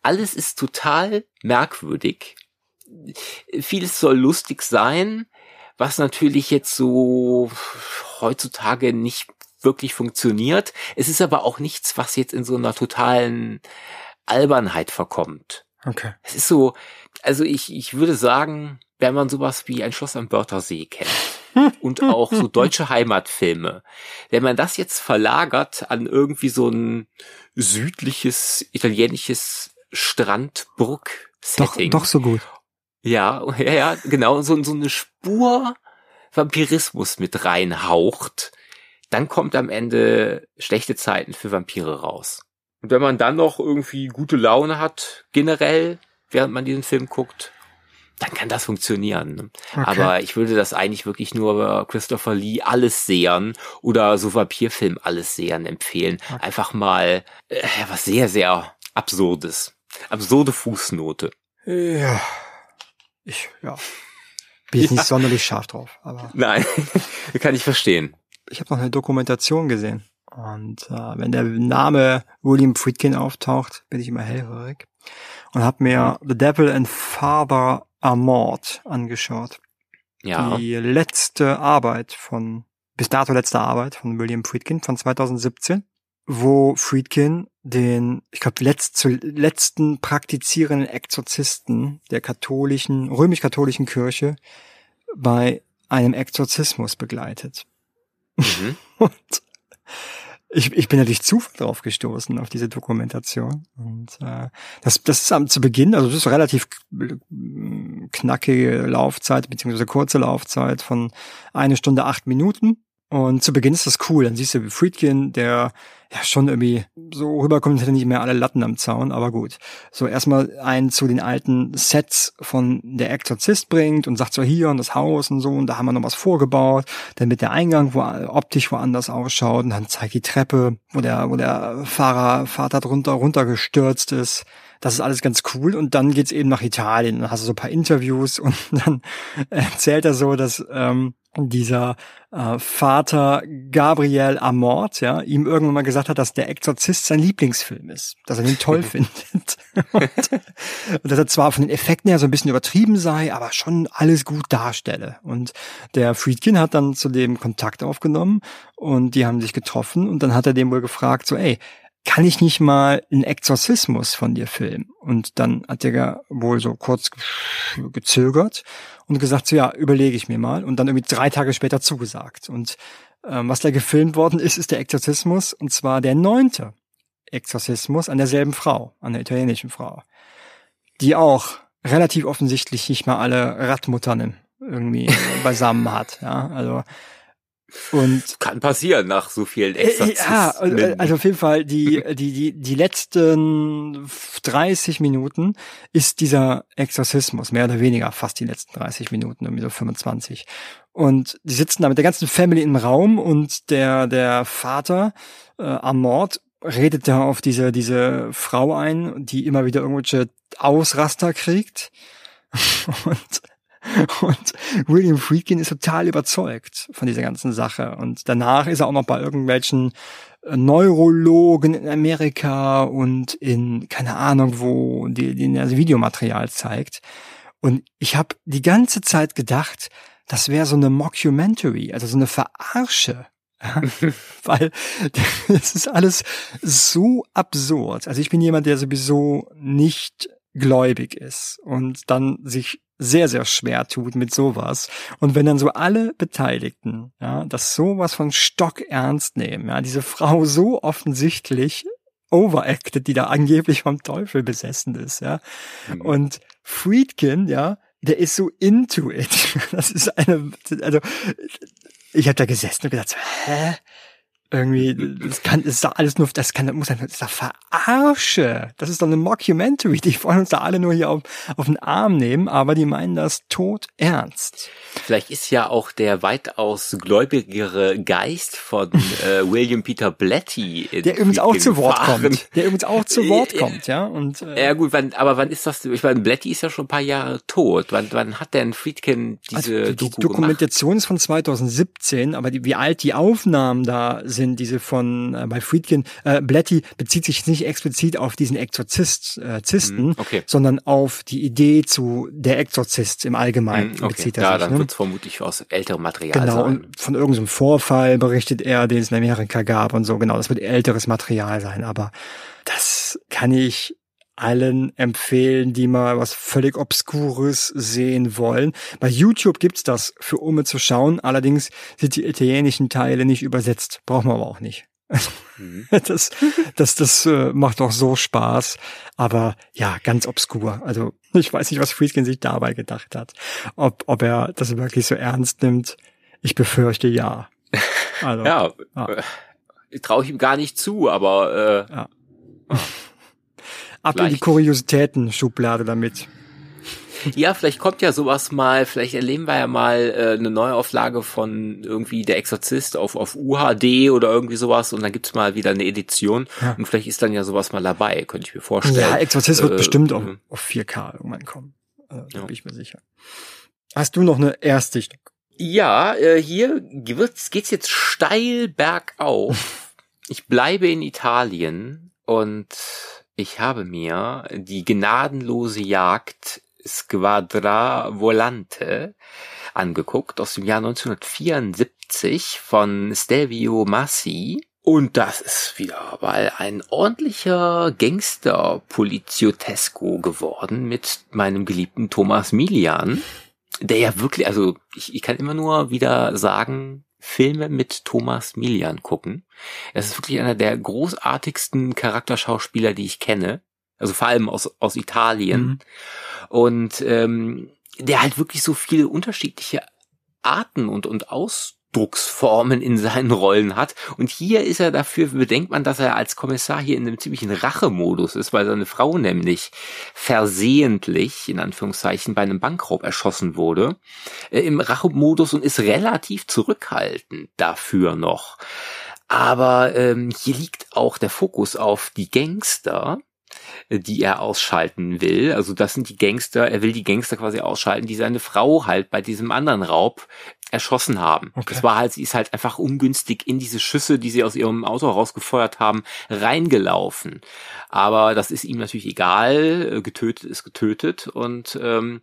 Alles ist total merkwürdig. Vieles soll lustig sein, was natürlich jetzt so heutzutage nicht wirklich funktioniert. Es ist aber auch nichts, was jetzt in so einer totalen Albernheit verkommt. Okay. Es ist so, also ich, ich würde sagen, wenn man sowas wie ein Schloss am Wörthersee kennt und auch so deutsche Heimatfilme, wenn man das jetzt verlagert an irgendwie so ein südliches italienisches Strandburg-Setting. Doch, doch so gut. Ja, ja, ja, genau, so, so eine Spur Vampirismus mit reinhaucht, dann kommt am Ende schlechte Zeiten für Vampire raus. Und wenn man dann noch irgendwie gute Laune hat, generell, während man diesen Film guckt, dann kann das funktionieren. Okay. Aber ich würde das eigentlich wirklich nur Christopher Lee alles sehen oder so Vampirfilm alles sehen empfehlen. Okay. Einfach mal äh, was sehr, sehr Absurdes. Absurde Fußnote. Ja. Ich, ja. Bin ich ja. nicht sonderlich scharf drauf. Aber Nein, kann ich verstehen. Ich habe noch eine Dokumentation gesehen. Und äh, wenn der Name William Friedkin auftaucht, bin ich immer hellhörig. Und habe mir The Devil and Father Amort angeschaut. Ja. Die letzte Arbeit von, bis dato letzte Arbeit von William Friedkin von 2017, wo Friedkin den, ich glaube, letzt, letzten praktizierenden Exorzisten der katholischen, römisch-katholischen Kirche bei einem Exorzismus begleitet. Mhm. Und ich, ich bin natürlich zufällig drauf gestoßen, auf diese Dokumentation. Und äh, das, das ist am, zu Beginn, also das ist relativ knackige Laufzeit, beziehungsweise kurze Laufzeit von eine Stunde, acht Minuten. Und zu Beginn ist das cool. Dann siehst du wie Friedkin, der ja schon irgendwie so rüberkommt, hätte nicht mehr alle Latten am Zaun, aber gut. So erstmal einen zu den alten Sets von der Exorzist bringt und sagt so hier und das Haus und so und da haben wir noch was vorgebaut, damit der Eingang wo, optisch woanders ausschaut und dann zeigt die Treppe, wo der, wo der Fahrer, Vater drunter runtergestürzt ist. Das ist alles ganz cool und dann geht's eben nach Italien. Dann hast du so ein paar Interviews und dann erzählt er so, dass ähm, dieser äh, Vater Gabriel Amort, ja, ihm irgendwann mal gesagt hat, dass der Exorzist sein Lieblingsfilm ist, dass er ihn toll findet. und, und dass er zwar von den Effekten her so ein bisschen übertrieben sei, aber schon alles gut darstelle. Und der Friedkin hat dann zu dem Kontakt aufgenommen und die haben sich getroffen und dann hat er dem wohl gefragt, so, ey, kann ich nicht mal einen Exorzismus von dir filmen? Und dann hat er wohl so kurz gezögert und gesagt, so ja, überlege ich mir mal. Und dann irgendwie drei Tage später zugesagt. Und ähm, was da gefilmt worden ist, ist der Exorzismus. Und zwar der neunte Exorzismus an derselben Frau, an der italienischen Frau. Die auch relativ offensichtlich nicht mal alle Radmuttern irgendwie beisammen hat. Ja, also und kann passieren nach so vielen Exorzismen. Ja, also auf jeden Fall die die die die letzten 30 Minuten ist dieser Exorzismus mehr oder weniger fast die letzten 30 Minuten irgendwie so 25 und die sitzen da mit der ganzen Family im Raum und der der Vater äh, am Mord redet da auf diese diese Frau ein, die immer wieder irgendwelche Ausraster kriegt und und William Friedkin ist total überzeugt von dieser ganzen Sache. Und danach ist er auch noch bei irgendwelchen äh, Neurologen in Amerika und in, keine Ahnung, wo die, die das Videomaterial zeigt. Und ich habe die ganze Zeit gedacht, das wäre so eine Mockumentary, also so eine Verarsche Weil es ist alles so absurd. Also ich bin jemand, der sowieso nicht gläubig ist und dann sich sehr, sehr schwer tut mit sowas. Und wenn dann so alle Beteiligten, ja, das sowas von Stock ernst nehmen, ja, diese Frau so offensichtlich overacted, die da angeblich vom Teufel besessen ist, ja. Mhm. Und Friedkin, ja, der ist so into it. Das ist eine, also ich habe da gesessen und gedacht, hä? Irgendwie, das kann, das ist doch alles nur, das kann, das muss, das ist doch Verarsche. Das ist doch eine Mockumentary. Die wollen uns da alle nur hier auf, auf den Arm nehmen, aber die meinen das tot ernst. Vielleicht ist ja auch der weitaus gläubigere Geist von äh, William Peter Blatty. Der übrigens auch zu Wort fahren. kommt. Der übrigens auch zu Wort kommt, ja. Und, äh, ja gut, wann, aber wann ist das, ich meine, Blatty ist ja schon ein paar Jahre tot. Wann, wann hat denn Friedkin diese also die, die Dokumentation gemacht? ist von 2017, aber die, wie alt die Aufnahmen da sind, sind diese von äh, bei Friedkin. Äh, Blatty bezieht sich nicht explizit auf diesen Exorzist, äh, Zisten, mhm, okay. sondern auf die Idee zu der Exorzist im Allgemeinen mhm, okay. bezieht er ja, sich. Ja, dann ne? wird es vermutlich aus älterem Material genau, sein. und von irgendeinem Vorfall berichtet er, den es in Amerika gab und so. Genau, das wird älteres Material sein, aber das kann ich allen empfehlen, die mal was völlig Obskures sehen wollen. Bei YouTube gibt's das für Ume zu schauen, allerdings sind die italienischen Teile nicht übersetzt. Brauchen wir aber auch nicht. Mhm. Das, das, das äh, macht doch so Spaß. Aber ja, ganz obskur. Also ich weiß nicht, was Friedkin sich dabei gedacht hat. Ob, ob er das wirklich so ernst nimmt. Ich befürchte ja. Also, ja, ja. Äh, traue ich ihm gar nicht zu, aber äh, ja. Ab vielleicht. in die Kuriositäten-Schublade damit. Ja, vielleicht kommt ja sowas mal, vielleicht erleben wir ja mal äh, eine Neuauflage von irgendwie Der Exorzist auf, auf UHD oder irgendwie sowas und dann gibt's mal wieder eine Edition ja. und vielleicht ist dann ja sowas mal dabei, könnte ich mir vorstellen. Ja, Exorzist äh, wird bestimmt auf, auf 4K irgendwann kommen. Äh, da ja. bin ich mir sicher. Hast du noch eine Erstdichtung? Ja, äh, hier geht's, geht's jetzt steil bergauf. ich bleibe in Italien und ich habe mir die gnadenlose Jagd Squadra Volante angeguckt aus dem Jahr 1974 von Stelvio Massi. Und das ist wieder mal ein ordentlicher Gangster-Poliziotesco geworden mit meinem geliebten Thomas Milian, der ja wirklich, also ich, ich kann immer nur wieder sagen, Filme mit Thomas Milian gucken. Es ist wirklich einer der großartigsten Charakterschauspieler, die ich kenne. Also vor allem aus, aus Italien. Mhm. Und ähm, der halt wirklich so viele unterschiedliche Arten und, und Aus Ausdrucksformen in seinen Rollen hat. Und hier ist er dafür, bedenkt man, dass er als Kommissar hier in einem ziemlichen Rachemodus ist, weil seine Frau nämlich versehentlich, in Anführungszeichen, bei einem Bankraub erschossen wurde, äh, im Rachemodus und ist relativ zurückhaltend dafür noch. Aber ähm, hier liegt auch der Fokus auf die Gangster, die er ausschalten will. Also das sind die Gangster, er will die Gangster quasi ausschalten, die seine Frau halt bei diesem anderen Raub erschossen haben. Okay. Das war halt, sie ist halt einfach ungünstig in diese Schüsse, die sie aus ihrem Auto rausgefeuert haben, reingelaufen. Aber das ist ihm natürlich egal, getötet ist getötet und ähm,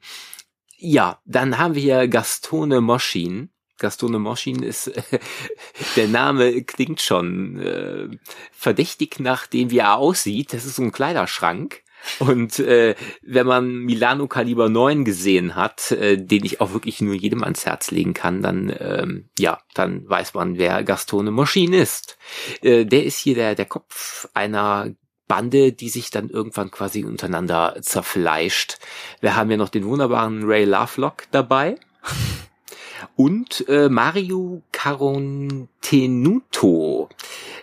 ja, dann haben wir hier Gastone Moschin. Gastone Moschin ist, äh, der Name klingt schon äh, verdächtig nach dem, wie er aussieht. Das ist so ein Kleiderschrank. Und äh, wenn man Milano Kaliber 9 gesehen hat, äh, den ich auch wirklich nur jedem ans Herz legen kann, dann ähm, ja, dann weiß man, wer Gastone Moschin ist. Äh, der ist hier der, der Kopf einer Bande, die sich dann irgendwann quasi untereinander zerfleischt. Wir haben ja noch den wunderbaren Ray Lovelock dabei. Und äh, Mario Carontenuto,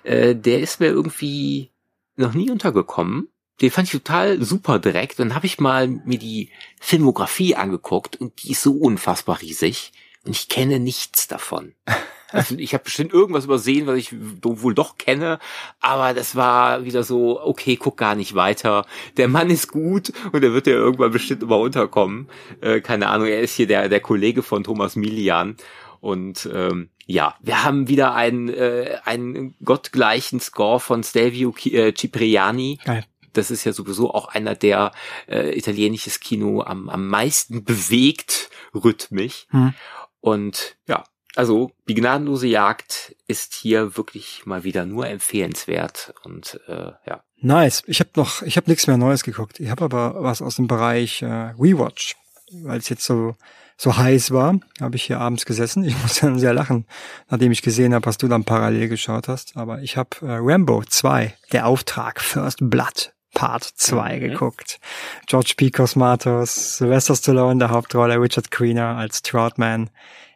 äh, der ist mir irgendwie noch nie untergekommen den fand ich total super direkt. Dann habe ich mal mir die Filmografie angeguckt und die ist so unfassbar riesig und ich kenne nichts davon. Also ich habe bestimmt irgendwas übersehen, was ich wohl doch kenne, aber das war wieder so, okay, guck gar nicht weiter. Der Mann ist gut und er wird ja irgendwann bestimmt immer unterkommen. Äh, keine Ahnung, er ist hier der, der Kollege von Thomas Milian und ähm, ja, wir haben wieder einen, äh, einen gottgleichen Score von Stelvio äh, Cipriani. Geil das ist ja sowieso auch einer, der äh, italienisches Kino am, am meisten bewegt, rhythmisch. Hm. Und ja, Also die gnadenlose Jagd ist hier wirklich mal wieder nur empfehlenswert und äh, ja. Nice. Ich habe noch, ich habe nichts mehr Neues geguckt. Ich habe aber was aus dem Bereich äh, Rewatch, weil es jetzt so so heiß war, habe ich hier abends gesessen. Ich muss dann sehr lachen, nachdem ich gesehen habe, was du dann parallel geschaut hast. Aber ich habe äh, Rambo 2, der Auftrag, First Blood, Part 2 mhm. geguckt. George P. Cosmatos, Sylvester Stallone in der Hauptrolle, Richard Queener als Troutman.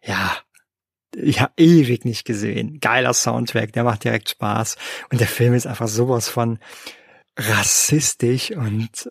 Ja, ich habe ewig nicht gesehen. Geiler Soundtrack, der macht direkt Spaß. Und der Film ist einfach sowas von rassistisch und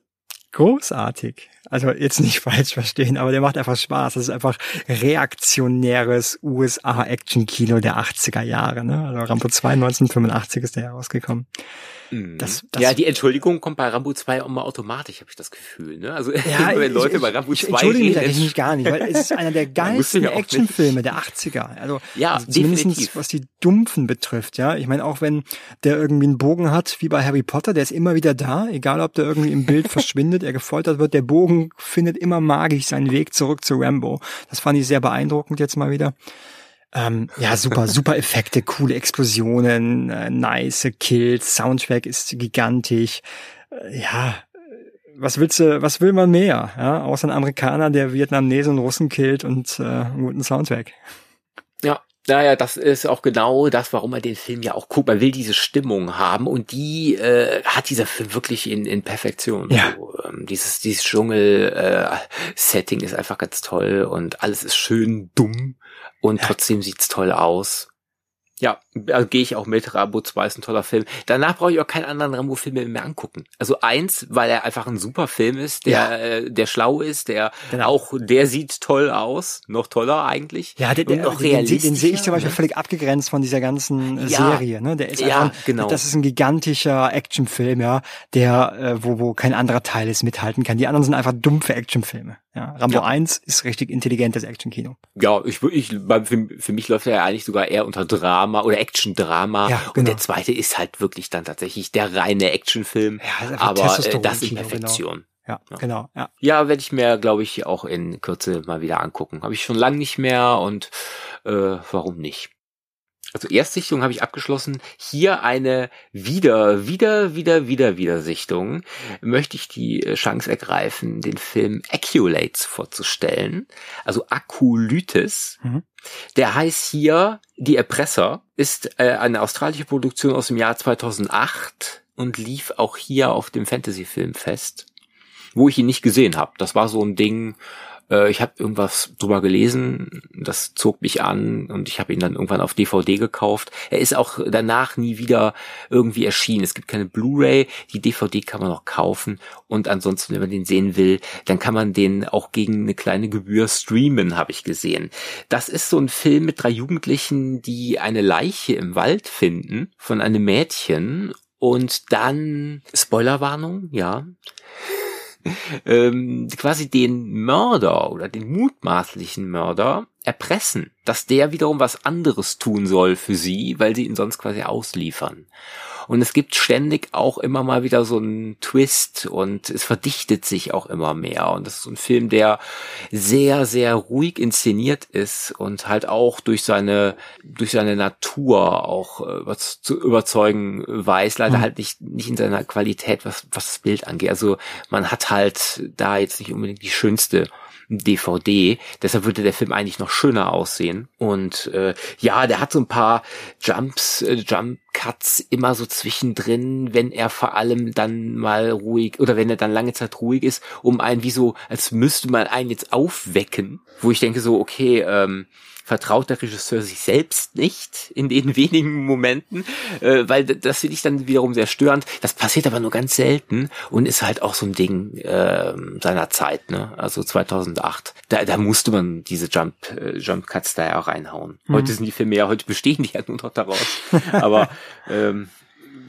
großartig. Also jetzt nicht falsch verstehen, aber der macht einfach Spaß. Das ist einfach reaktionäres USA-Action-Kino der 80er Jahre. Ne? Also Rambo 2 1985 ist der herausgekommen. Mhm. Das, das ja, die Entschuldigung kommt bei Rambo 2 immer automatisch, habe ich das Gefühl. Ne? Also ja, wenn Leute ich, bei Rambo 2 Entschuldige mich eigentlich gar nicht, weil es ist einer der geilsten Actionfilme der 80er. Also, ja, also zumindest was die Dumpfen betrifft. Ja, Ich meine, auch wenn der irgendwie einen Bogen hat, wie bei Harry Potter, der ist immer wieder da, egal ob der irgendwie im Bild verschwindet, er gefoltert wird, der Bogen findet immer magisch seinen Weg zurück zu Rambo. Das fand ich sehr beeindruckend jetzt mal wieder. Ähm, ja, super, super Effekte, coole Explosionen, äh, nice Kills, Soundtrack ist gigantisch. Äh, ja, was willst du, was will man mehr? Ja, außer ein Amerikaner, der Vietnamesen und Russen killt und äh, einen guten Soundtrack. Ja, naja, das ist auch genau das, warum man den Film ja auch guckt. Man will diese Stimmung haben und die äh, hat dieser Film wirklich in, in Perfektion. Ja. So, ähm, dieses dieses Dschungel-Setting äh, ist einfach ganz toll und alles ist schön dumm und ja. trotzdem sieht's toll aus. Ja, also gehe ich auch mit. Rambo 2 ist ein toller Film. Danach brauche ich auch keinen anderen Rambo-Film mehr angucken. Also eins, weil er einfach ein super Film ist, der, ja. äh, der schlau ist, der genau. auch, der sieht toll aus, noch toller eigentlich. Ja, der, der, noch den, den, den sehe ich zum Beispiel ne? völlig abgegrenzt von dieser ganzen äh, ja. Serie. Ne? Der ist ja, einfach, genau. Das ist ein gigantischer Actionfilm, ja, der, äh, wo, wo kein anderer Teil ist mithalten kann. Die anderen sind einfach dumpfe Actionfilme. Ja, Rambo ja. 1 ist richtig intelligentes Actionkino. Ja, ich, ich für, für mich läuft er ja eigentlich sogar eher unter Drama oder Action-Drama. Ja, genau. Und der zweite ist halt wirklich dann tatsächlich der reine Actionfilm. Ja, aber äh, das in Perfektion. Genau. Ja, ja, genau. Ja, ja werde ich mir, glaube ich, auch in Kürze mal wieder angucken. Habe ich schon lange nicht mehr und äh, warum nicht? Also Erstsichtung habe ich abgeschlossen. Hier eine wieder, wieder, wieder, wieder, wieder Sichtung. Möchte ich die äh, Chance ergreifen, den Film Acculates vorzustellen. Also Aculytes. Mhm. Der heißt hier Die Erpresser, ist äh, eine australische Produktion aus dem Jahr 2008 und lief auch hier auf dem Fantasy Filmfest, wo ich ihn nicht gesehen habe. Das war so ein Ding, äh, ich habe irgendwas drüber gelesen, das zog mich an und ich habe ihn dann irgendwann auf DVD gekauft. Er ist auch danach nie wieder irgendwie erschienen. Es gibt keine Blu-ray, die DVD kann man noch kaufen und ansonsten, wenn man den sehen will, dann kann man den auch gegen eine kleine Gebühr streamen, habe ich gesehen. Das ist so ein Film mit drei Jugendlichen, die eine Leiche im Wald finden von einem Mädchen und dann Spoilerwarnung, ja ähm, quasi den Mörder oder den mutmaßlichen Mörder erpressen, dass der wiederum was anderes tun soll für sie, weil sie ihn sonst quasi ausliefern. Und es gibt ständig auch immer mal wieder so einen Twist und es verdichtet sich auch immer mehr. Und das ist so ein Film, der sehr, sehr ruhig inszeniert ist und halt auch durch seine, durch seine Natur auch äh, was zu überzeugen weiß. Leider mhm. halt nicht, nicht in seiner Qualität, was, was das Bild angeht. Also man hat halt da jetzt nicht unbedingt die schönste DVD. Deshalb würde der Film eigentlich noch schöner aussehen. Und äh, ja, der hat so ein paar Jumps, äh, Jump Cuts immer so zwischendrin, wenn er vor allem dann mal ruhig oder wenn er dann lange Zeit ruhig ist, um einen wie so, als müsste man einen jetzt aufwecken, wo ich denke so, okay, ähm, vertraut der Regisseur sich selbst nicht in den wenigen Momenten, äh, weil das finde ich dann wiederum sehr störend. Das passiert aber nur ganz selten und ist halt auch so ein Ding äh, seiner Zeit, ne? Also 2008. Da, da musste man diese Jump äh, Jump Cuts da ja auch reinhauen. Mhm. Heute sind die Filme ja, heute bestehen die ja nur noch daraus. aber ähm,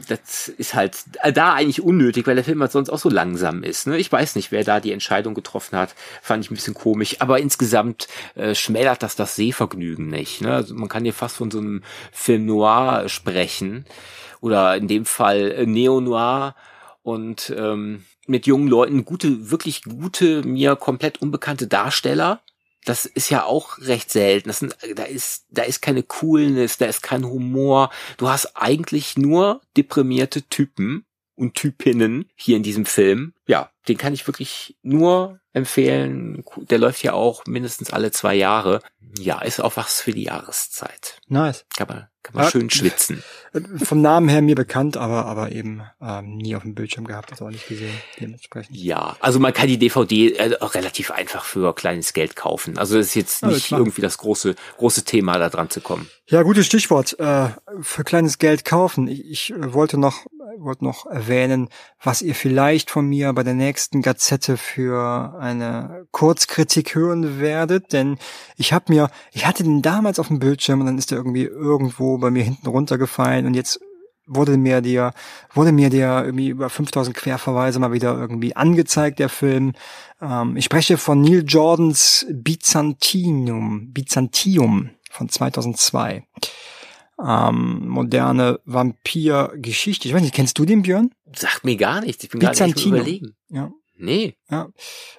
das ist halt da eigentlich unnötig, weil der Film halt sonst auch so langsam ist. Ne? Ich weiß nicht, wer da die Entscheidung getroffen hat. Fand ich ein bisschen komisch. Aber insgesamt äh, schmälert das das Sehvergnügen nicht. Ne? Also man kann hier fast von so einem Film Noir sprechen. Oder in dem Fall äh, Neo-Noir. Und ähm, mit jungen Leuten gute, wirklich gute, mir komplett unbekannte Darsteller das ist ja auch recht selten. Das sind, da ist, da ist keine Coolness, da ist kein Humor. Du hast eigentlich nur deprimierte Typen und Typinnen hier in diesem Film. Ja, den kann ich wirklich nur empfehlen. Der läuft ja auch mindestens alle zwei Jahre. Ja, ist auch was für die Jahreszeit. Nice. Kann man, kann man ja, schön schwitzen. Vom Namen her mir bekannt, aber, aber eben ähm, nie auf dem Bildschirm gehabt, das auch nicht gesehen, dementsprechend. Ja, also man kann die DVD äh, relativ einfach für kleines Geld kaufen. Also das ist jetzt nicht ja, irgendwie das große, große Thema, da dran zu kommen. Ja, gutes Stichwort. Äh, für kleines Geld kaufen. Ich, ich wollte noch, wollte noch erwähnen, was ihr vielleicht von mir bei der nächsten Gazette für eine Kurzkritik hören werdet, denn ich habe mir, ich hatte den damals auf dem Bildschirm und dann ist er irgendwie irgendwo bei mir hinten runtergefallen und jetzt wurde mir der, wurde mir der irgendwie über 5000 Querverweise mal wieder irgendwie angezeigt, der Film. Ähm, ich spreche von Neil Jordans Byzantinum, Byzantium von 2002. Ähm, moderne Vampir-Geschichte. Ich weiß nicht, kennst du den, Björn? Sagt mir gar nichts. Ich bin gerade nicht überlegen. Ja. Nee. Ja.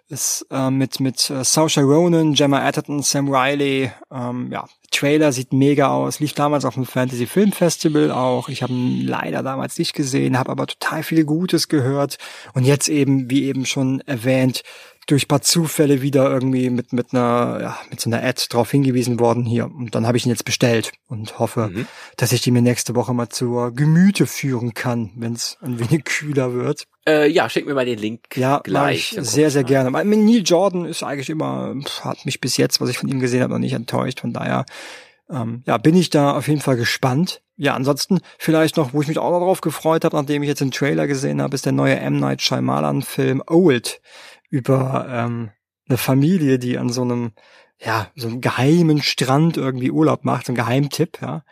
Ist äh, mit mit äh, Saoirse Ronan, Gemma Atherton, Sam Riley. Ähm, ja, Trailer sieht mega aus. Lief damals auf dem Fantasy Film Festival auch. Ich habe ihn leider damals nicht gesehen, habe aber total viel Gutes gehört. Und jetzt eben, wie eben schon erwähnt, durch paar Zufälle wieder irgendwie mit mit einer ja, mit so einer Ad drauf hingewiesen worden hier und dann habe ich ihn jetzt bestellt und hoffe, mhm. dass ich die mir nächste Woche mal zur Gemüte führen kann, wenn es ein wenig kühler wird. Äh, ja, schick mir mal den Link ja, gleich. Ich sehr sehr gerne. Neil Jordan ist eigentlich immer hat mich bis jetzt, was ich von ihm gesehen habe, noch nicht enttäuscht. Von daher ähm, ja, bin ich da auf jeden Fall gespannt. Ja, ansonsten vielleicht noch, wo ich mich auch noch drauf gefreut habe, nachdem ich jetzt den Trailer gesehen habe, ist der neue M. Night Shyamalan Film Old über ähm, eine Familie, die an so einem, ja, so einem geheimen Strand irgendwie Urlaub macht, so ein Geheimtipp, ja.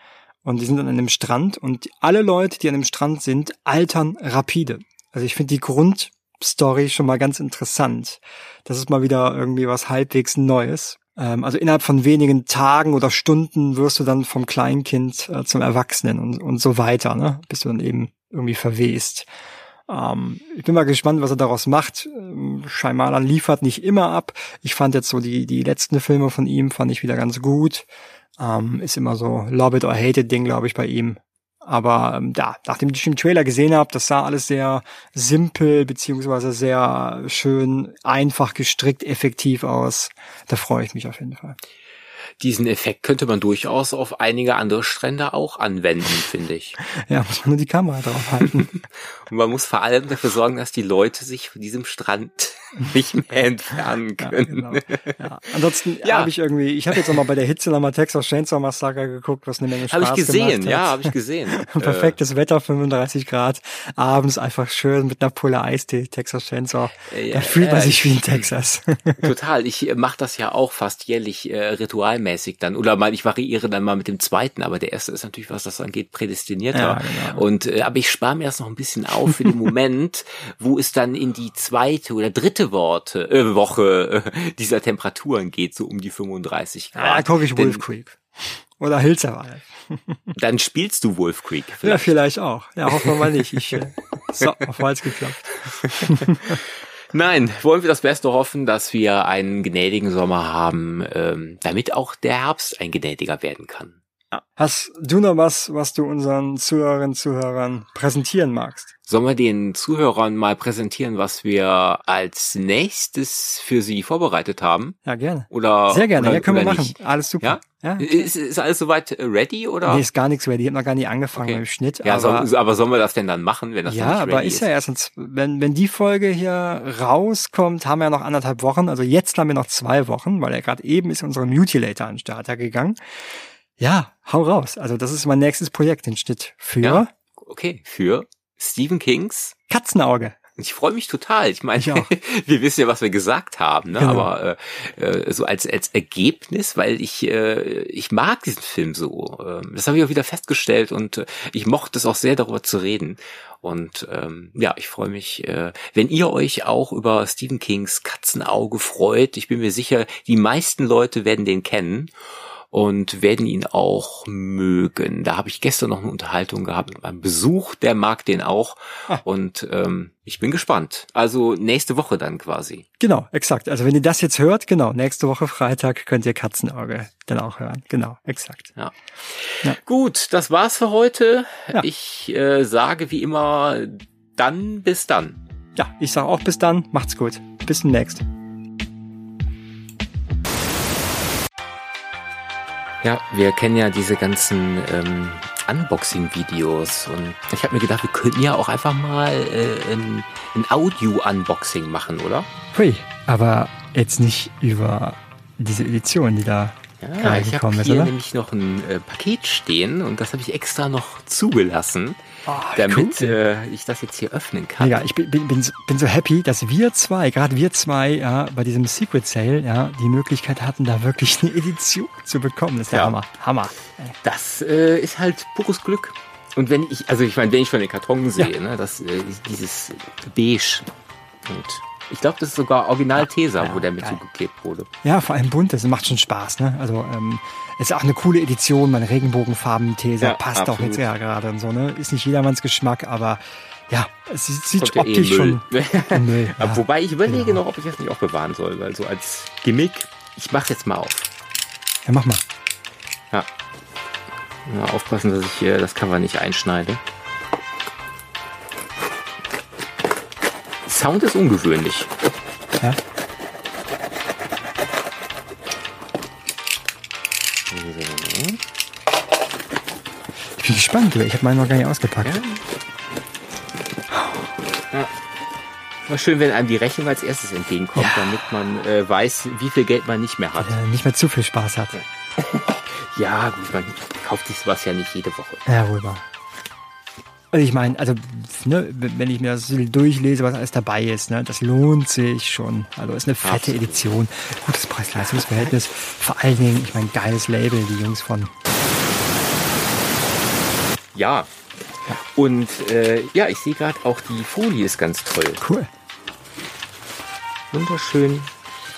Und die sind an einem Strand und alle Leute, die an dem Strand sind, altern rapide. Also ich finde die Grundstory schon mal ganz interessant. Das ist mal wieder irgendwie was halbwegs Neues. Ähm, also innerhalb von wenigen Tagen oder Stunden wirst du dann vom Kleinkind äh, zum Erwachsenen und, und so weiter, ne? Bist du dann eben irgendwie verwest. Ähm, ich bin mal gespannt, was er daraus macht. Ähm, Shyamalan liefert nicht immer ab. Ich fand jetzt so die, die letzten Filme von ihm fand ich wieder ganz gut. Ähm, ist immer so Love it or hate it Ding, glaube ich, bei ihm. Aber ähm, ja, nachdem ich den Trailer gesehen habe, das sah alles sehr simpel beziehungsweise sehr schön einfach gestrickt, effektiv aus. Da freue ich mich auf jeden Fall diesen Effekt könnte man durchaus auf einige andere Strände auch anwenden, finde ich. Ja, muss man nur die Kamera drauf halten. Und man muss vor allem dafür sorgen, dass die Leute sich von diesem Strand nicht mehr entfernen können. Ja, genau. ja. Ansonsten ja. habe ich irgendwie, ich habe jetzt nochmal bei der Hitze nochmal Texas Chainsaw Massacre geguckt, was eine Menge Spaß hab ich gesehen, ja, habe ich gesehen. Perfektes Wetter, 35 Grad, abends einfach schön mit einer Pulle Eistee, Texas Chainsaw. Ja, da fühlt man sich wie in Texas. Total, ich mache das ja auch fast jährlich äh, ritualmäßig dann, oder mal, ich variiere dann mal mit dem zweiten, aber der erste ist natürlich, was das angeht, prädestinierter. Ja, genau. Und äh, aber ich spare mir das noch ein bisschen auf für den Moment, wo es dann in die zweite oder dritte Worte, äh, Woche äh, dieser Temperaturen geht, so um die 35 Grad. Ja, gucke ich Wolf Creek. Oder Hills Dann spielst du Wolf Creek. Vielleicht. Ja, vielleicht auch. Ja, hoffen wir mal nicht. Ich, äh, so, auf Hals geklappt. Nein, wollen wir das Beste hoffen, dass wir einen gnädigen Sommer haben, ähm, damit auch der Herbst ein gnädiger werden kann. Hast du noch was, was du unseren Zuhörerinnen und Zuhörern präsentieren magst? Sollen wir den Zuhörern mal präsentieren, was wir als nächstes für sie vorbereitet haben? Ja, gerne. Oder Sehr gerne, oder, ja, können wir machen. Nicht? Alles super. Ja? ja ist, ist alles soweit ready oder? Nee, ist gar nichts ready. Ich habe noch gar nicht angefangen okay. mit dem Schnitt. Ja, aber, so, aber sollen wir das denn dann machen, wenn das Ja, aber ist, ist ja erstens, wenn, wenn die Folge hier rauskommt, haben wir ja noch anderthalb Wochen. Also jetzt haben wir noch zwei Wochen, weil er gerade eben ist unsere Mutilator an den Starter gegangen. Ja, hau raus. Also das ist mein nächstes Projekt, den Schnitt für. Ja, okay, für Stephen Kings Katzenauge. Ich freue mich total. Ich meine, wir wissen ja, was wir gesagt haben, ne? Genau. aber äh, äh, so als als Ergebnis, weil ich äh, ich mag diesen Film so. Äh, das habe ich auch wieder festgestellt und äh, ich mochte es auch sehr darüber zu reden. Und ähm, ja, ich freue mich, äh, wenn ihr euch auch über Stephen Kings Katzenauge freut. Ich bin mir sicher, die meisten Leute werden den kennen. Und werden ihn auch mögen. Da habe ich gestern noch eine Unterhaltung gehabt mit meinem Besuch, der mag den auch Ah. und ähm, ich bin gespannt. Also nächste Woche dann quasi. Genau, exakt. Also wenn ihr das jetzt hört, genau, nächste Woche Freitag könnt ihr Katzenauge dann auch hören. Genau, exakt. Ja. Ja. Gut, das war's für heute. Ja. Ich äh, sage wie immer dann bis dann. Ja, ich sage auch bis dann. Macht's gut. Bis demnächst. Ja, wir kennen ja diese ganzen ähm, Unboxing-Videos und ich habe mir gedacht, wir könnten ja auch einfach mal äh, ein, ein Audio-Unboxing machen, oder? Hui, aber jetzt nicht über diese Edition, die da Ja, ich habe hier oder? nämlich noch ein äh, Paket stehen und das habe ich extra noch zugelassen, Oh, damit cool. äh, ich das jetzt hier öffnen kann. Mega, ich bin, bin, bin, so- bin so happy, dass wir zwei, gerade wir zwei, ja, bei diesem Secret Sale, ja, die Möglichkeit hatten, da wirklich eine Edition zu bekommen. Das ist der Ja. Hammer. Hammer. Das äh, ist halt pures Glück. Und wenn ich, also ich meine, wenn ich von den Karton sehe, Ja. ne, das äh, dieses Beige und ich glaube, das ist sogar Original Tesa, ja, wo der mit geil. zugeklebt wurde. Ja, vor allem bunt, das macht schon Spaß, ne? Also, ähm, ist auch eine coole Edition, meine Regenbogenfarben Tesa Ja, passt auch absolut. jetzt ja gerade und so, ne? Ist nicht jedermanns Geschmack, aber ja, es sieht, Kommt eh optisch in schon Müll. Ja. Wobei ich überlege genau. noch, ob ich das nicht auch bewahren soll, weil so als Gimmick, ich mach's jetzt mal auf. ja, mach mal. Ja. Mal aufpassen, dass ich hier das Cover nicht einschneide. Sound ist ungewöhnlich. Ja. Ich bin gespannt, ich habe meinen noch gar nicht ausgepackt. Ja. War schön, wenn einem die Rechnung als erstes entgegenkommt, Ja. damit man äh, weiß, wie viel Geld man nicht mehr hat. Äh, nicht mehr zu viel Spaß hat. Ja, gut, man kauft sich sowas ja nicht jede Woche. Ja, wohl wahr. Also ich meine, also ne, wenn ich mir das durchlese, was alles dabei ist, ne, das lohnt sich schon. Also ist eine fette. Edition, gutes Preis-Leistungs-Verhältnis. Vor allen Dingen, ich meine, geiles Label, die Jungs von. Ja. Und äh, ja, ich sehe gerade auch die Folie ist ganz toll. Cool. Wunderschön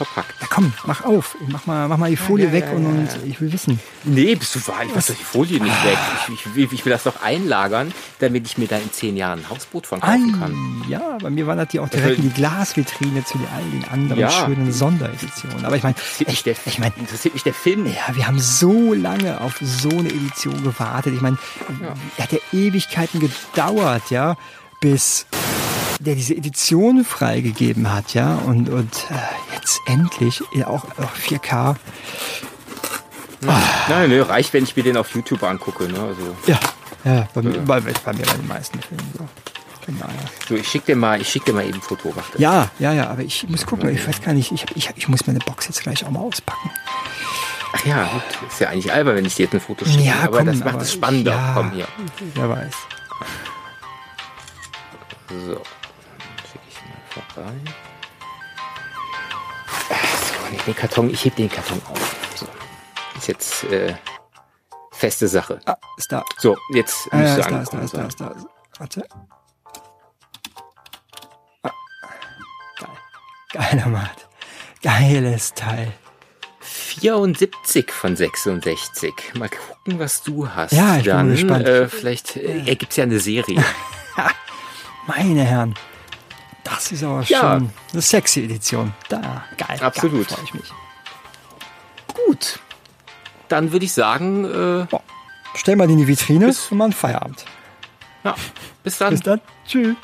verpackt. Ja, komm, mach auf. Mach mal, mach mal die Folie ja, weg ja, und, ja, und ja. ich will wissen. Nee, bist du wahr? Ich doch die Folie nicht weg. Ich, ich, will- ich will das doch einlagern, damit ich mir da in zehn Jahren ein Hausboot von kaufen kann. Ja, bei mir wandert die auch direkt in die Glasvitrine zu all den anderen Ja. schönen Sondereditionen. Aber ich meine, Interessiert mich ich, der, ich meine, interessiert mich der Film. Ja, wir haben so lange auf so eine Edition gewartet. Ich meine, er hat ja Ewigkeiten gedauert, ja, bis der diese Edition freigegeben hat, ja, und, und äh, jetzt endlich ja, auch, auch 4K. Nein, ne, reicht, wenn ich mir den auf YouTube angucke. Ne? Also, Ja, ja, bei, Mir, bei, bei mir bei den meisten Filmen so. Daher. so, ich schick dir mal, ich schick dir mal eben ein Foto. Ja, ja, ja, aber ich muss gucken, ich weiß gar nicht, ich, hab- ich, ich muss meine Box jetzt gleich auch mal auspacken. Ach ja, gut. Ist ja eigentlich albern, wenn ich dir jetzt ein Foto schicke. Ja, aber komm, das macht es spannender. ja. Komm hier. Wer weiß. So. Mal vorbei. Ach, So, nee, den Karton, ich heb den Karton auf. So. Ist jetzt äh, feste Sache. Ah, ist da. So, jetzt Ah, ja, müsste ist da, ist da, angekommen ist da, ist da. Warte. Ah. Geil. Geiler Mat. Geiles Teil. 74 von 66. Mal gucken, was du hast. Ja, ich bin Dann, mal gespannt. Äh, vielleicht äh, ergibt's ja eine Serie. Meine Herren. Das ist aber Ja. schon eine sexy Edition. Da, geil. Absolut. Freue ich mich. Gut. Dann würde ich sagen, äh, Boah. Stell mal in die Vitrine und mal einen Feierabend. ja, bis dann. Bis dann. Tschüss.